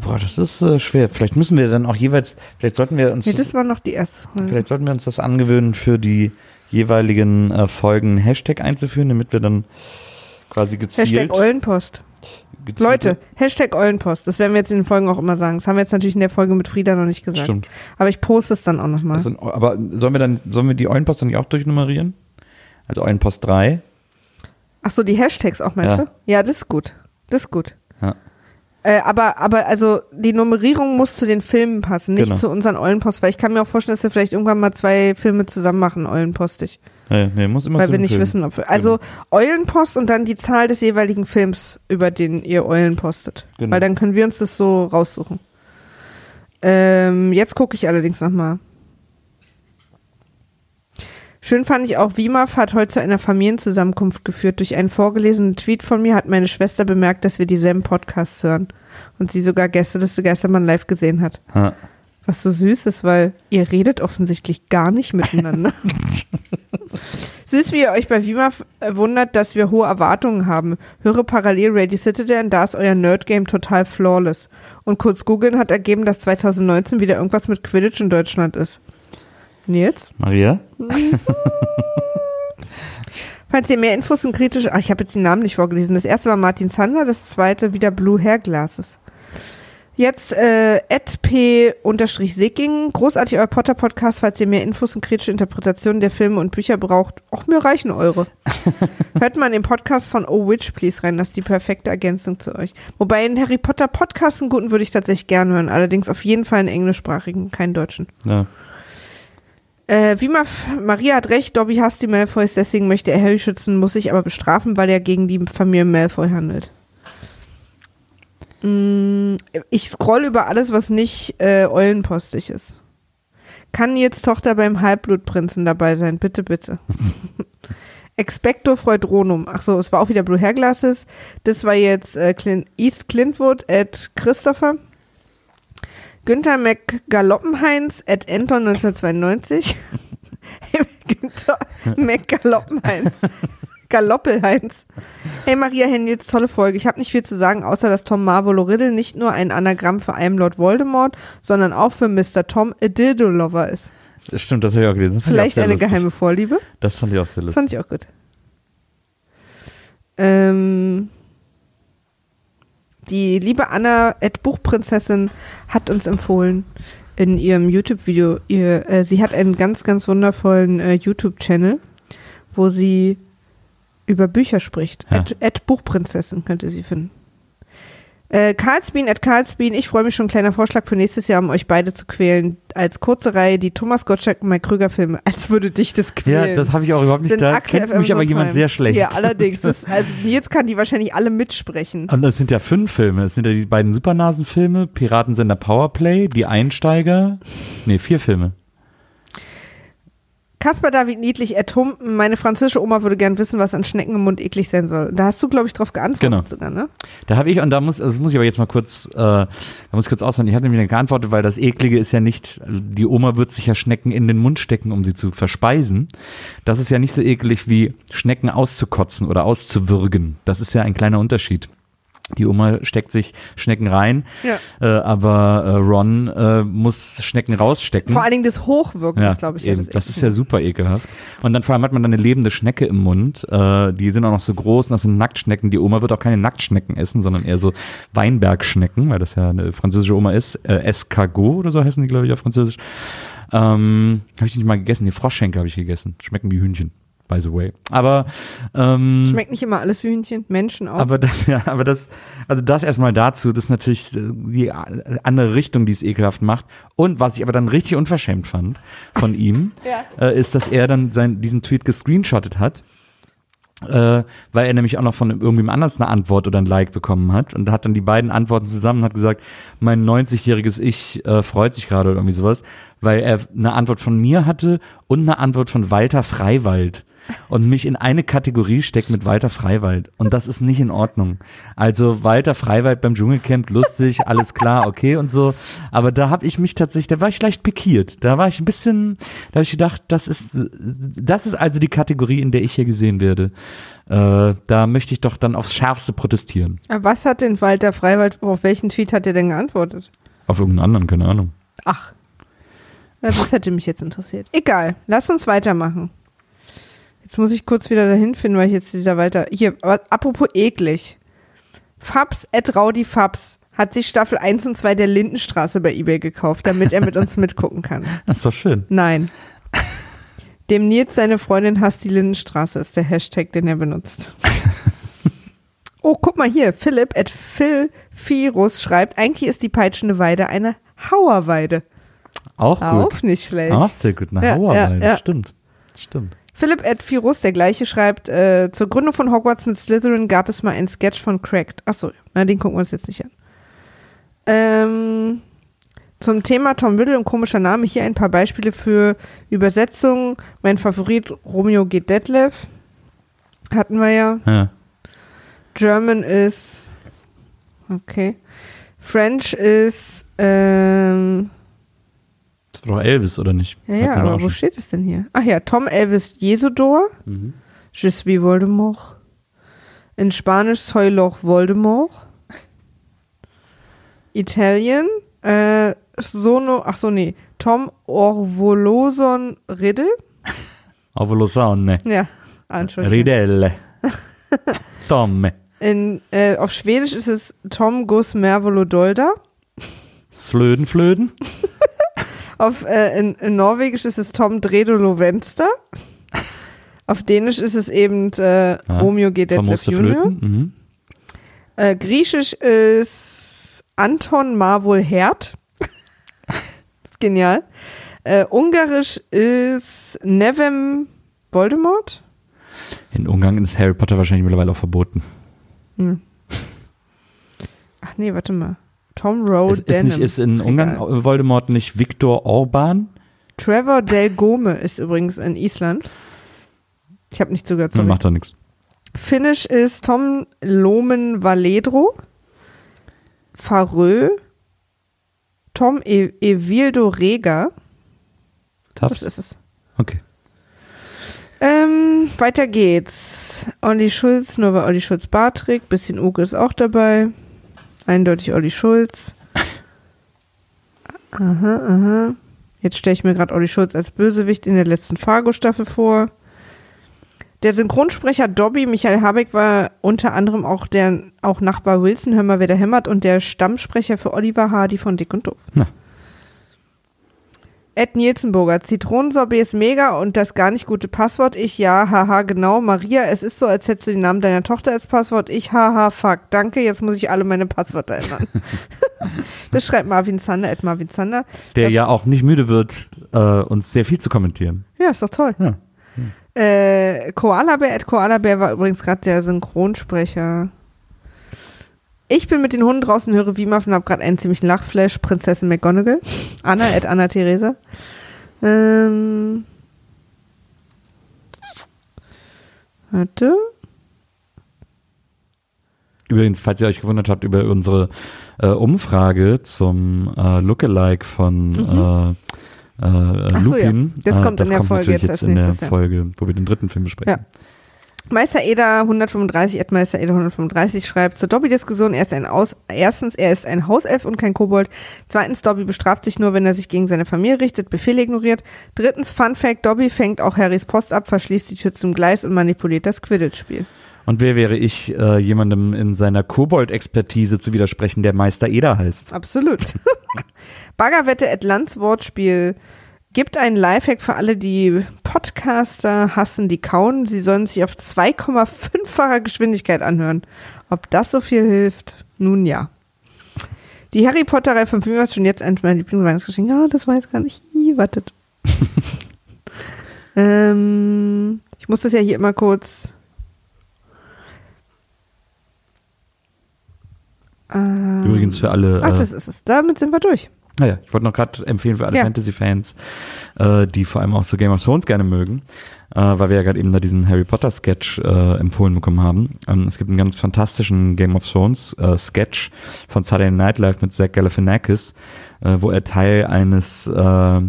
Boah, das ist äh, schwer. Vielleicht müssen wir dann auch jeweils, vielleicht sollten wir uns, Nee, das war noch die erste Folge. vielleicht sollten wir uns das angewöhnen, für die jeweiligen äh, Folgen Hashtag einzuführen, damit wir dann quasi gezielt. Hashtag Eulenpost. Leute, Hashtag Eulenpost. Das werden wir jetzt in den Folgen auch immer sagen. Das haben wir jetzt natürlich in der Folge mit Frieda noch nicht gesagt. Stimmt. Aber ich poste es dann auch nochmal. Sind, aber sollen wir dann, sollen wir die Eulenpost dann nicht auch durchnummerieren? Also Eulenpost 3. Ach so, die Hashtags auch meinst Ja. du? Ja, das ist gut. Das ist gut. Ja. Äh, aber, aber also die Nummerierung muss zu den Filmen passen, nicht Genau. zu unseren Eulenpost, weil ich kann mir auch vorstellen, dass wir vielleicht irgendwann mal zwei Filme zusammen machen, Eulenpostig. Nee, nee, muss immer weil wir nicht Film. wissen, ob wir. Also Eulenpost und dann die Zahl des jeweiligen Films, über den ihr Eulen postet. Genau. Weil dann können wir uns das so raussuchen. Ähm, jetzt gucke ich allerdings nochmal. Schön fand ich auch, Wimaf hat heute zu einer Familienzusammenkunft geführt. Durch einen vorgelesenen Tweet von mir hat meine Schwester bemerkt, dass wir dieselben Podcasts hören. Und sie sogar Gäste des Geistermann live gesehen hat. Ja. Was so süß ist, weil ihr redet offensichtlich gar nicht miteinander. süß, wie ihr euch bei Vima äh, wundert, dass wir hohe Erwartungen haben. Höre parallel Radio Citadel, da ist euer Nerd-Game total flawless. Und kurz googeln hat ergeben, dass 2019 wieder irgendwas mit Quidditch in Deutschland ist. Nils? Maria? Falls ihr mehr Infos und kritisch, ach, ich habe jetzt die Namen nicht vorgelesen. Das erste war Martin Zander, das zweite wieder Blue Hair Glasses. Jetzt äh, p-sicking, großartig euer Potter-Podcast, falls ihr mehr Infos und kritische Interpretationen der Filme und Bücher braucht. Och, mir reichen eure. Hört mal in den Podcast von Oh Witch Please rein, das ist die perfekte Ergänzung zu euch. Wobei einen Harry Potter Podcast, einen guten, würde ich tatsächlich gerne hören, allerdings auf jeden Fall einen englischsprachigen, keinen deutschen. Ja. Äh, wie Ma Maria hat recht, Dobby hasst die Malfoys, deswegen möchte er Harry schützen, muss sich aber bestrafen, weil er gegen die Familie Malfoy handelt. Mm, ich scroll über alles, was nicht äh, eulenpostig ist. Kann Nils Tochter beim Halbblutprinzen dabei sein? Bitte, bitte. Expecto Freudronum. Ach so, es war auch wieder Blue Hair Glasses. Das war jetzt äh, Clint, East Clintwood at Christopher. Günther McGaloppenheinz at Anton 1992. Günther McGaloppenheinz. Galoppelheinz. Hey Maria Henriets, tolle Folge. Ich habe nicht viel zu sagen, außer dass Tom Marvolo Riddle nicht nur ein Anagramm für am Lord Voldemort, sondern auch für Mr. Tom a Dildo Lover ist. Das Stimmt, das habe ich auch gelesen. Das auch Vielleicht sehr eine lustig. geheime Vorliebe. Das fand ich auch sehr Das lustig. fand ich auch gut. Ähm, die liebe Anna at Buchprinzessin hat uns empfohlen in ihrem YouTube-Video. Ihr, äh, sie hat einen ganz, ganz wundervollen äh, YouTube-Channel, wo sie über Bücher spricht. Ja. At, at Buchprinzessin könnte sie finden. Äh, Karlsbean at Karlsbean, ich freue mich schon, kleiner Vorschlag für nächstes Jahr, um euch beide zu quälen. Als kurze Reihe die Thomas Gottschalk und Mike Krüger Filme. Als würde dich das quälen. Ja, das habe ich auch überhaupt nicht. Sind Da aktuell kennt auf mich aber Amazon jemand Prime. sehr schlecht. Ja, allerdings. Das, also jetzt kann die wahrscheinlich alle mitsprechen. Und das sind ja fünf Filme. Es sind ja die beiden Supernasen-Filme, Piratensender Powerplay, Die Einsteiger. Nee, vier Filme. Kaspar David Niedlich, er Humpen. Meine französische Oma würde gern wissen, was an Schnecken im Mund eklig sein soll. Da hast du, glaube ich, drauf geantwortet Genau. sogar, ne? Da habe ich, und da muss, also das muss ich aber jetzt mal kurz, äh, da muss ich kurz ausholen. Ich hatte nämlich dann geantwortet, weil das Eklige ist ja nicht, die Oma wird sich ja Schnecken in den Mund stecken, um sie zu verspeisen. Das ist ja nicht so eklig wie Schnecken auszukotzen oder auszuwürgen. Das ist ja ein kleiner Unterschied. Die Oma steckt sich Schnecken rein, Ja. äh, aber äh, Ron äh, muss Schnecken rausstecken. Vor allen Dingen das Hochwirken ist, glaube ich, ja eben. das das ist ja super ekelhaft. Und dann vor allem hat man dann eine lebende Schnecke im Mund. Äh, die sind auch noch so groß und das sind Nacktschnecken. Die Oma wird auch keine Nacktschnecken essen, sondern eher so Weinbergschnecken, weil das ja eine französische Oma ist. Äh, Escargot oder so heißen die, glaube ich, auf Französisch. Ähm, habe ich nicht mal gegessen. Die Froschschenkel habe ich gegessen. Schmecken wie Hühnchen, by the way. Aber ähm, Schmeckt nicht immer alles wie Hühnchen, Menschen auch. aber das, ja, aber das, also das erstmal dazu, das ist natürlich äh, die andere Richtung, die es ekelhaft macht. Und was ich aber dann richtig unverschämt fand von ihm, Ja. äh, ist, dass er dann sein, diesen Tweet gescreenshottet hat. Äh, weil er nämlich auch noch von irgendwem anders eine Antwort oder ein Like bekommen hat und hat dann die beiden Antworten zusammen und hat gesagt, mein 90-jähriges Ich äh, freut sich gerade oder irgendwie sowas, weil er eine Antwort von mir hatte und eine Antwort von Walter Freiwald und mich in eine Kategorie steckt mit Walter Freiwald und das ist nicht in Ordnung. Also Walter Freiwald beim Dschungelcamp lustig, alles klar, okay und so, aber da habe ich mich tatsächlich, da war ich leicht pikiert. Da war ich ein bisschen, da habe ich gedacht, das ist das ist also die Kategorie, in der ich hier gesehen werde. Äh, da möchte ich doch dann aufs Schärfste protestieren. Aber was hat denn Walter Freiwald, auf welchen Tweet hat er denn geantwortet? Auf irgendeinen anderen, keine Ahnung. Ach. Das hätte mich jetzt interessiert. Egal, lass uns weitermachen. Jetzt muss ich kurz wieder dahin finden, weil ich jetzt dieser Walter. Hier, apropos eklig. Fabs at Raudi Fabs hat sich Staffel 1 und 2 der Lindenstraße bei Ebay gekauft, damit er mit uns mitgucken kann. Das ist doch schön. Nein. Dem Nils seine Freundin hasst die Lindenstraße ist der Hashtag, den er benutzt. Oh, guck mal hier. Philipp at Phil Virus schreibt, eigentlich ist die peitschende Weide eine Hauerweide. Auch gut. Auch nicht schlecht. Auch sehr gut. Eine Ja, Hauerweide. ja, ja. Stimmt. Stimmt. Philipp at Virus, der gleiche, schreibt, äh, zur Gründung von Hogwarts mit Slytherin gab es mal einen Sketch von Cracked. Achso, na, den gucken wir uns jetzt nicht an. Ähm, zum Thema Tom Riddle und komischer Name hier ein paar Beispiele für Übersetzungen. Mein Favorit Romeo geht Detlef. Hatten wir ja. Ja. German ist. Okay. French ist. Ähm, Das war doch Elvis, oder nicht? ja, ja, aber wo steht es denn hier? Ach ja, Tom Elvis Jesodor. Mhm. Je suis Voldemort. In Spanisch Soy Loch Voldemort. Italien. Äh, Sono, ach so, nee. Tom Orvoloson Riddle. Avolosane. Ja, Entschuldigung. Ridelle. Tomme. In, äh, auf Schwedisch ist es Tom Gus Mervolodolda. Slödenflöden. Auf, äh, in, in Norwegisch ist es Tom Dredolo Venster. Auf Dänisch ist es eben äh, Ah, Romeo G. Detlef Junior. Mhm. Äh, Griechisch ist Anton Marvol Herd. Genial. Äh, Ungarisch ist Nevem Voldemort. In Ungarn ist Harry Potter wahrscheinlich mittlerweile auch verboten. Ach nee, warte mal. Tom Rowe ist, ist, Denham. nicht, ist in Ungarn egal. Voldemort nicht Viktor Orban? Trevor Del Gome ist übrigens in Island. Ich habe nicht. Dann Sorry. macht er nichts. Finnisch ist Tom Lomen Valedro. Farö. Tom e Evildo Rega. Taps? Das ist es. Okay. Ähm, weiter geht's. Olli Schulz, nur bei Olli Schulz Bartrig. Bisschen Uke ist auch dabei. Eindeutig Olli Schulz. Aha, aha. Jetzt stelle ich mir gerade Olli Schulz als Bösewicht in der letzten Fargo-Staffel vor. Der Synchronsprecher Dobby, Michael Habeck, war unter anderem auch der auch Nachbar Wilson, hör mal, wer da hämmert, und der Stammsprecher für Oliver Hardy von Dick und Doof. Na. Ed Nielsenburger, Zitronensorbet ist mega und das gar nicht gute Passwort. Ich, ja, haha, genau. Maria, es ist so, als hättest du den Namen deiner Tochter als Passwort. Ich, haha, fuck. Danke, jetzt muss ich alle meine Passwörter ändern. das schreibt Marvin Zander, Ed Marvin Zander. Der ja auch nicht müde wird, äh, uns sehr viel zu kommentieren. Ja, ist doch toll. Ja. Äh, Koala Bär, Ed Koala Bär war übrigens gerade der Synchronsprecher. Ich bin mit den Hunden draußen, höre Wimaf und habe gerade einen ziemlichen Lachflash. Prinzessin McGonagall. Anna, Ed Anna Theresa. Ähm, Warte. Übrigens, falls ihr euch gewundert habt über unsere äh, Umfrage zum äh, Lookalike von äh, äh, Ach so, ja. Lupin, Das äh, kommt in der kommt Folge jetzt jetzt in der. Folge, wo wir den dritten Film besprechen. Ja. Meister Eder 135, Ed Meister Eder 135 schreibt zur Dobby-Diskussion, er ist ein Aus, erstens, er ist ein Hauself und kein Kobold. Zweitens, Dobby bestraft sich nur, wenn er sich gegen seine Familie richtet, Befehle ignoriert. Drittens, Fun Fact, Dobby fängt auch Harrys Post ab, verschließt die Tür zum Gleis und manipuliert das Quidditch-Spiel. Und wer wäre ich, äh, jemandem in seiner Kobold-Expertise zu widersprechen, der Meister Eder heißt? Absolut. Baggerwette at Lanz Wortspiel gibt einen Lifehack für alle, die Podcaster hassen, die kauen. Sie sollen sich auf 2,5-facher Geschwindigkeit anhören. Ob das so viel hilft? Nun ja. Die Harry Potter-Reihe von Filmen ist schon jetzt eins meiner Lieblingsweihnachtsgeschenke. Ja, das weiß gar nicht. Ih, wartet. ähm, ich muss das ja hier immer kurz. Ähm, Übrigens für alle. Ach, äh, das ist es. Damit sind wir durch. Naja, ich wollte noch gerade empfehlen für alle Ja. Fantasy-Fans, äh, die vor allem auch so Game of Thrones gerne mögen, äh, weil wir ja gerade eben da diesen Harry Potter-Sketch äh, empfohlen bekommen haben. Ähm, es gibt einen ganz fantastischen Game of Thrones-Sketch von Saturday Night Live mit Zach Galifianakis, äh, wo er Teil eines äh,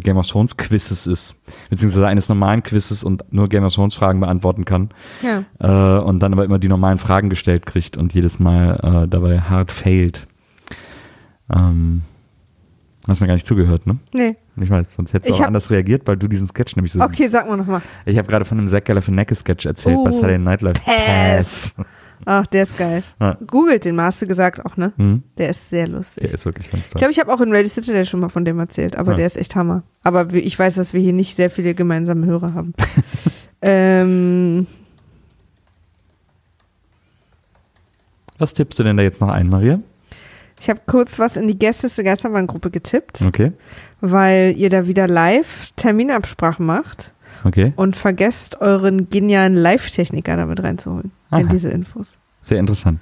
Game of Thrones Quizzes ist, beziehungsweise eines normalen Quizzes und nur Game of Thrones Fragen beantworten kann Ja. äh, und dann aber immer die normalen Fragen gestellt kriegt und jedes Mal äh, dabei hart failt. Ähm, hast mir gar nicht zugehört, ne? Nee. Ich weiß, sonst hättest du Ich auch anders reagiert, weil du diesen Sketch nämlich so Okay, sag mal nochmal. Ich habe gerade von dem Zack Galifianakis Sketch erzählt bei Oh, Saturday Night Live. Pass. Ach, der ist geil. Ja. Googelt den mal, hast du gesagt auch, ne? Hm, Der ist sehr lustig. der ist wirklich ganz ich toll. glaube, ich habe auch in Radio Citadel schon mal von dem erzählt, aber Ja. der ist echt Hammer. Aber ich weiß, dass wir hier nicht sehr viele gemeinsame Hörer haben. ähm, Was tippst du denn da jetzt noch ein, Maria? Ich habe kurz was in die Gäste der Geisterbahn-Gruppe getippt, Okay, weil ihr da wieder live Terminabsprachen macht okay. und vergesst, euren genialen Live-Techniker damit reinzuholen in Aha. diese Infos. Sehr interessant.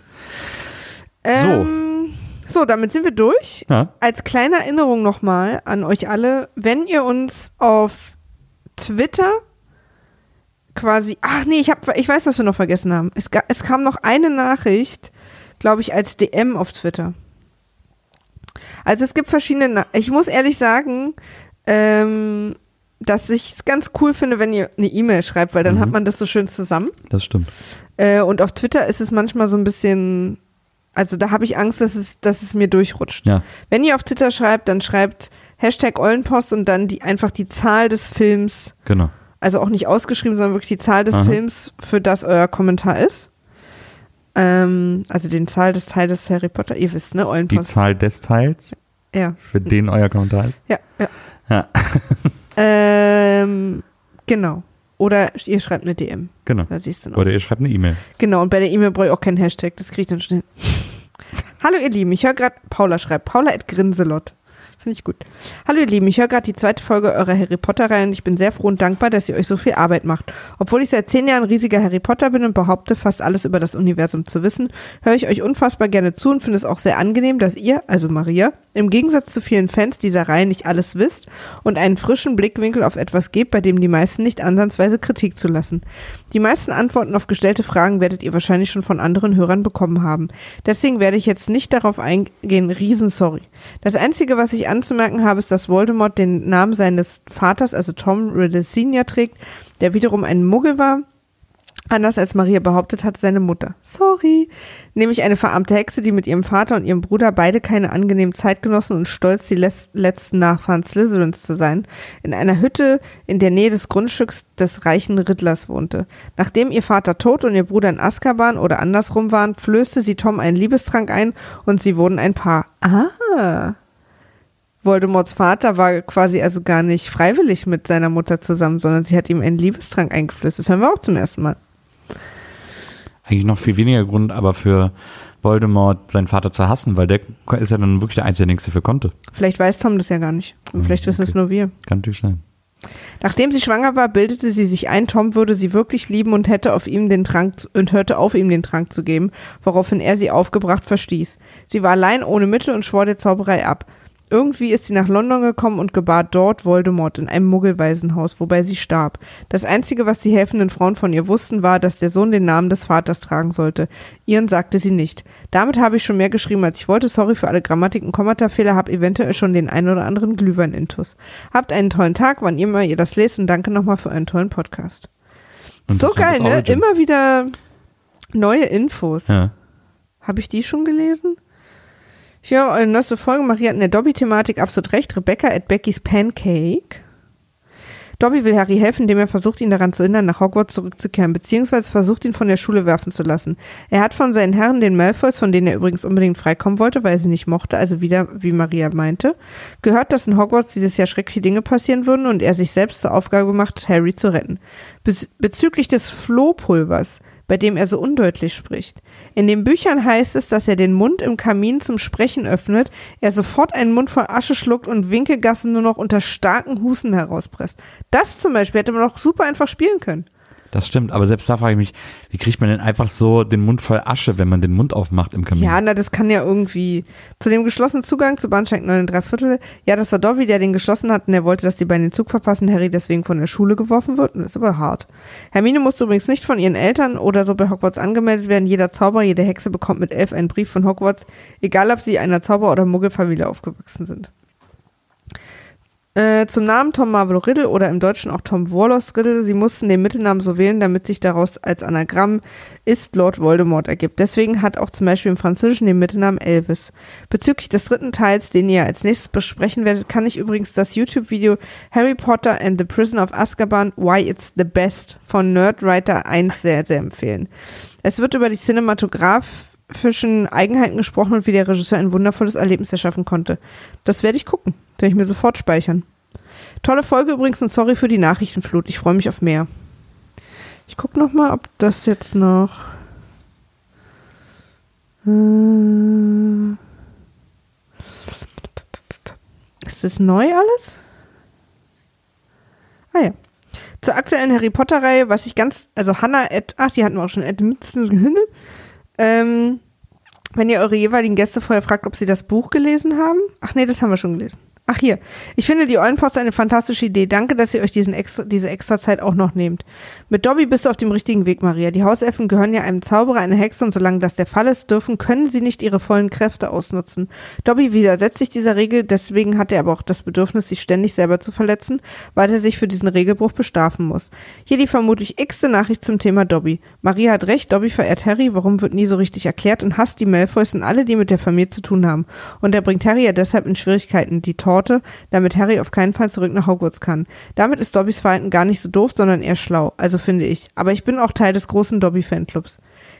Ähm, so, damit sind wir durch. Ja, als kleine Erinnerung nochmal an euch alle, wenn ihr uns auf Twitter quasi, ach nee, ich, hab, ich weiß, was wir noch vergessen haben. Es, es kam noch eine Nachricht, glaube ich, als DM auf Twitter. Also es gibt verschiedene, ich muss ehrlich sagen, ähm, dass ich es ganz cool finde, wenn ihr eine E-Mail schreibt, weil dann Mhm. hat man das so schön zusammen. das stimmt. Äh, und auf Twitter ist es manchmal so ein bisschen, also da habe ich Angst, dass es, dass es mir durchrutscht. Ja, Wenn ihr auf Twitter schreibt, dann schreibt Hashtag Eulenpost und dann die, einfach die Zahl des Films, genau. also auch nicht ausgeschrieben, sondern wirklich die Zahl des Aha. Films, für das euer Kommentar ist. Ähm, also den Zahl des Teiles Harry Potter, ihr wisst, ne? Die Eulenpost. Zahl des Teils, Ja, für den euer Kommentar ist. ja, ja. Ja, Ähm, genau. Oder ihr schreibt eine DM. genau. Da siehst du noch. Oder ihr schreibt eine E-Mail. Genau, und bei der E-Mail brauche ich auch keinen Hashtag, das kriege ich dann schnell. Hallo ihr Lieben, ich höre gerade, Paula schreibt, Paula at Grinselot. Finde ich gut. Hallo ihr Lieben, ich höre gerade die zweite Folge eurer Harry Potter Reihe und ich bin sehr froh und dankbar, dass ihr euch so viel Arbeit macht. Obwohl ich seit zehn Jahren riesiger Harry Potter bin und behaupte, fast alles über das Universum zu wissen, höre ich euch unfassbar gerne zu und finde es auch sehr angenehm, dass ihr, also Maria, im Gegensatz zu vielen Fans dieser Reihe nicht alles wisst und einen frischen Blickwinkel auf etwas gebt, bei dem die meisten nicht ansatzweise Kritik zulassen. Die meisten Antworten auf gestellte Fragen werdet ihr wahrscheinlich schon von anderen Hörern bekommen haben. Deswegen werde ich jetzt nicht darauf eingehen, riesen sorry. Das Einzige, was ich anzumerken habe, ist, dass Voldemort den Namen seines Vaters, also Tom Riddle Senior, trägt, der wiederum ein Muggel war. Anders als Maria behauptet hat, seine Mutter. Sorry. Nämlich eine verarmte Hexe, die mit ihrem Vater und ihrem Bruder beide keine angenehmen Zeitgenossen und stolz die letzten Nachfahren Slytherins zu sein, in einer Hütte in der Nähe des Grundstücks des reichen Riddlers wohnte. Nachdem ihr Vater tot und ihr Bruder in Azkaban oder andersrum waren, flößte sie Tom einen Liebestrank ein und sie wurden ein Paar. Ah. Voldemorts Vater war quasi also gar nicht freiwillig mit seiner Mutter zusammen, sondern sie hat ihm einen Liebestrank eingeflößt. Das hören wir auch zum ersten Mal. Eigentlich noch viel weniger Grund, aber für Voldemort seinen Vater zu hassen, weil der ist ja dann wirklich der Einzige, der nichts dafür konnte. Vielleicht weiß Tom das ja gar nicht. Und vielleicht wissen es nur wir. Kann natürlich sein. Nachdem sie schwanger war, bildete sie sich ein, Tom würde sie wirklich lieben und hätte auf ihm den Trank und hörte auf, ihm den Trank zu geben, woraufhin er sie aufgebracht verstieß. Sie war allein ohne Mittel und schwor der Zauberei ab. Irgendwie ist sie nach London gekommen und gebar dort Voldemort in einem Muggelwaisenhaus, wobei sie starb. Das Einzige, was die helfenden Frauen von ihr wussten, war, dass der Sohn den Namen des Vaters tragen sollte. Ihren sagte sie nicht. Damit habe ich schon mehr geschrieben, als ich wollte. Sorry für alle Grammatik- und Kommatafehler, hab eventuell schon den ein oder anderen Glühwein-Intus. Habt einen tollen Tag, wann immer ihr das lest und danke nochmal für einen tollen Podcast. So geil, ne? Origin. Immer wieder neue Infos. Ja. Habe ich die schon gelesen? Ich höre eure neueste Folge. Maria hat in der Dobby-Thematik absolut recht. Rebecca at Becky's Pancake. Dobby will Harry helfen, indem er versucht, ihn daran zu hindern, nach Hogwarts zurückzukehren, beziehungsweise versucht, ihn von der Schule werfen zu lassen. Er hat von seinen Herren, den Malfoys, von denen er übrigens unbedingt freikommen wollte, weil er sie nicht mochte, also wieder, wie Maria meinte, gehört, dass in Hogwarts dieses Jahr schreckliche Dinge passieren würden und er sich selbst zur Aufgabe gemacht, Harry zu retten. Bez bezüglich des Flohpulvers, bei dem er so undeutlich spricht. In den Büchern heißt es, dass er den Mund im Kamin zum Sprechen öffnet, er sofort einen Mund voll Asche schluckt und Winkelgassen nur noch unter starken Husten herauspresst. Das zum Beispiel hätte man doch super einfach spielen können. Das stimmt, aber selbst da frage ich mich, wie kriegt man denn einfach so den Mund voll Asche, wenn man den Mund aufmacht im Kamin? Ja, na, das kann ja irgendwie. Zu dem geschlossenen Zugang zu Bahnsteig 9 3 Viertel. Ja, das war Dobby, der den geschlossen hat und der wollte, dass die beiden den Zug verpassen. Harry deswegen von der Schule geworfen wird. Und ist aber hart. Hermine musste übrigens nicht von ihren Eltern oder so bei Hogwarts angemeldet werden. Jeder Zauberer, jede Hexe bekommt mit elf einen Brief von Hogwarts, egal ob sie einer Zauber- oder Muggelfamilie aufgewachsen sind. Äh, zum Namen Tom Marvolo Riddle oder im Deutschen auch Tom Warlos Riddle. Sie mussten den Mittelnamen so wählen, damit sich daraus als Anagramm ist Lord Voldemort ergibt. Deswegen hat auch zum Beispiel im Französischen den Mittelnamen Elvis. Bezüglich des dritten Teils, den ihr als nächstes besprechen werdet, kann ich übrigens das YouTube-Video Harry Potter and the Prison of Azkaban Why It's the Best von Nerdwriter 1 sehr, sehr empfehlen. Es wird über die cinematografischen Eigenheiten gesprochen und wie der Regisseur ein wundervolles Erlebnis erschaffen konnte. Das werde ich gucken. Das werde ich mir sofort speichern. Tolle Folge übrigens und sorry für die Nachrichtenflut. Ich freue mich auf mehr. Ich gucke noch mal, ob das jetzt noch. Äh, ist das neu alles? Ah ja. Zur aktuellen Harry Potter Reihe, was ich ganz, also Hannah, at, ach, die hatten wir auch schon, at Mützel, ähm, wenn ihr eure jeweiligen Gäste vorher fragt, ob sie das Buch gelesen haben. Ach nee, das haben wir schon gelesen. Ach hier, ich finde die Eulenpost eine fantastische Idee. Danke, dass ihr euch diesen extra, diese extra Zeit auch noch nehmt. Mit Dobby bist du auf dem richtigen Weg, Maria. Die Hauselfen gehören ja einem Zauberer, einer Hexe und solange das der Fall ist, dürfen, können sie nicht ihre vollen Kräfte ausnutzen. Dobby widersetzt sich dieser Regel, deswegen hat er aber auch das Bedürfnis, sich ständig selber zu verletzen, weil er sich für diesen Regelbruch bestrafen muss. Hier die vermutlich x-te Nachricht zum Thema Dobby. Maria hat recht, Dobby verehrt Harry, warum wird nie so richtig erklärt und hasst die Malfoys und alle, die mit der Familie zu tun haben. Und er bringt Harry ja deshalb in Schwierigkeiten. Die Torte, damit Harry auf keinen Fall zurück nach Hogwarts kann. Damit ist Dobbys Verhalten gar nicht so doof, sondern eher schlau. Also finde ich. Aber ich bin auch Teil des großen Dobby-Fanclubs.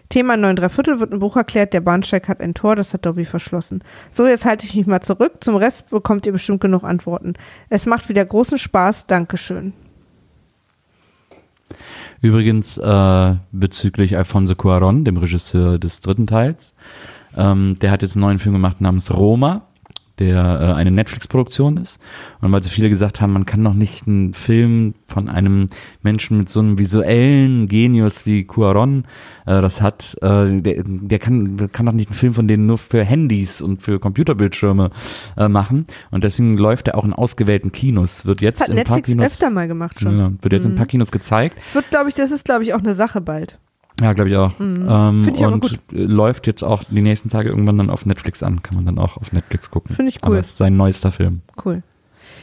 Thema 9 3 Viertel wird im Buch erklärt, der Bahnsteig hat ein Tor, das hat Dobby verschlossen. So, jetzt halte ich mich mal zurück. Zum Rest bekommt ihr bestimmt genug Antworten. Es macht wieder großen Spaß. Dankeschön. Übrigens äh, bezüglich Alfonso Cuaron, dem Regisseur des dritten Teils, ähm, der hat jetzt einen neuen Film gemacht namens Roma, der äh, eine Netflix-Produktion ist. Und weil so viele gesagt haben, man kann doch nicht einen Film von einem Menschen mit so einem visuellen Genius wie Cuaron äh, das hat, äh, der, der kann, kann doch nicht einen Film von denen nur für Handys und für Computerbildschirme äh, machen. Und deswegen läuft er auch in ausgewählten Kinos. Wird jetzt Das hat in Netflix Kinos, öfter mal gemacht schon. ja, wird jetzt in ein paar Kinos gezeigt. Es wird, glaube ich, das ist, glaube ich, auch eine Sache bald. Ja, glaube ich auch. Ähm, Find ich aber und gut. äh, läuft jetzt auch die nächsten Tage irgendwann dann auf Netflix an. Kann man dann auch auf Netflix gucken. Finde ich Aber cool. es ist sein neuester Film. Cool.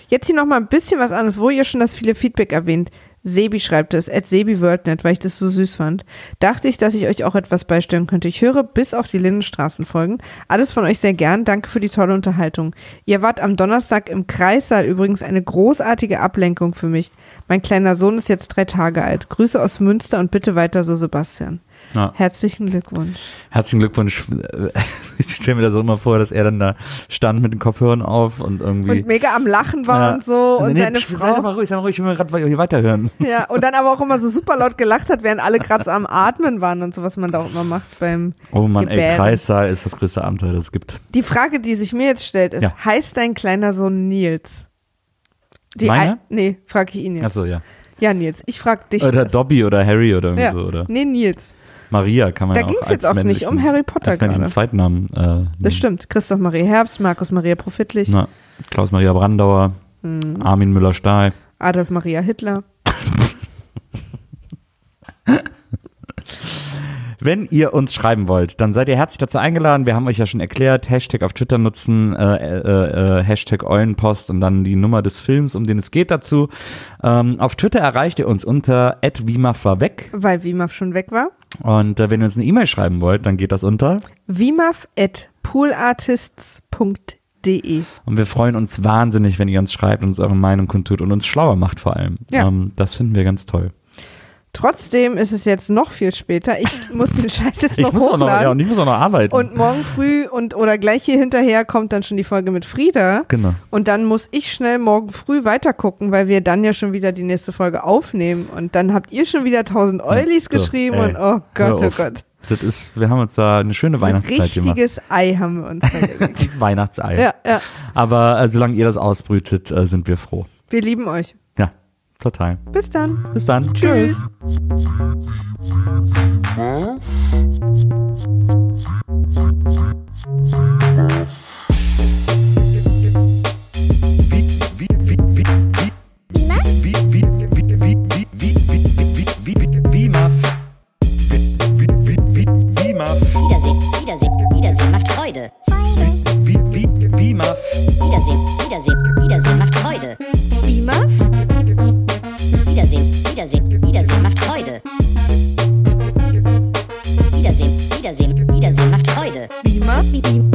Jetzt hier nochmal ein bisschen was anderes, wo ihr schon das viele Feedback erwähnt. Sebi schreibt es, at SebiWorldNet, weil ich das so süß fand. Dachte ich, dass ich euch auch etwas beisteuern könnte. Ich höre bis auf die Lindenstraßenfolgen. Alles von euch sehr gern. Danke für die tolle Unterhaltung. Ihr wart am Donnerstag im Kreissaal übrigens eine großartige Ablenkung für mich. Mein kleiner Sohn ist jetzt drei Tage alt. Grüße aus Münster und bitte weiter so, Sebastian. Ja. Herzlichen Glückwunsch. Herzlichen Glückwunsch. Ich stelle mir das auch immer vor, dass er dann da stand mit den Kopfhörern auf und irgendwie. Und mega am Lachen war Ja. und so. Und Nee, seine pf, Sei Frau. doch mal ruhig, sei mal ruhig, ich will gerade hier weiterhören. Ja, und dann aber auch immer so super laut gelacht hat, während alle gerade so am Atmen waren und so, was man da auch immer macht beim Oh Mann, ey, Gebären. Kreissaal ist das größte Abenteuer, das es gibt. Die Frage, die sich mir jetzt stellt, ist, Ja. heißt dein kleiner Sohn Nils? Die Meiner? Ei- nee, frage ich ihn jetzt. Achso, ja. Ja, Nils, ich frage dich. Oder das. Dobby oder Harry oder irgendwie ja. so. Oder Nee, Nils. Maria kann man Da ja auch ging's als jetzt auch nicht um Harry Potter als männlichen gerade. Zweitnamen. Äh, Das stimmt. Christoph Maria Herbst, Markus Maria Profitlich. Na, Klaus-Maria Brandauer, Hm. Armin Müller-Stahl. Adolf Maria Hitler. Wenn ihr uns schreiben wollt, dann seid ihr herzlich dazu eingeladen. Wir haben euch ja schon erklärt, Hashtag auf Twitter nutzen, äh, äh, äh, Hashtag Eulenpost und dann die Nummer des Films, um den es geht dazu. Ähm, auf Twitter erreicht ihr uns unter @wimaf weg Weil Wimaf schon weg war. und äh, wenn ihr uns eine E-Mail schreiben wollt, dann geht das unter Wimaf at poolartists.de. und wir freuen uns wahnsinnig, wenn ihr uns schreibt und uns eure Meinung kundtut und uns schlauer macht vor allem. Ja. Ähm, das finden wir ganz toll. Trotzdem ist es jetzt noch viel später. Ich muss den Scheiß jetzt Ich noch muss auch noch, hochladen. ja, und ich muss auch noch arbeiten. und morgen früh und oder gleich hier hinterher kommt dann schon die Folge mit Frieda. genau. Und dann muss ich schnell morgen früh weitergucken, weil wir dann ja schon wieder die nächste Folge aufnehmen. Und dann habt ihr schon wieder 1000 Eulis So, geschrieben ey, und oh Gott, oh. Gott. Das ist, wir haben uns da eine schöne Weihnachtszeit gemacht. richtiges Ei haben wir uns da. Weihnachtsei. ja, ja. Aber äh, solange ihr das ausbrütet, äh, sind wir froh. Wir lieben euch. Total. Bis dann. Bis dann. Tschüss. Wiedersehen, Wiedersehen, Wiedersehen macht Freude. Wiedersehen, Wiedersehen, Wiedersehen macht Freude. Wiedersehen, Wiedersehen, Wiedersehen macht Freude. Wie immer, wie immer.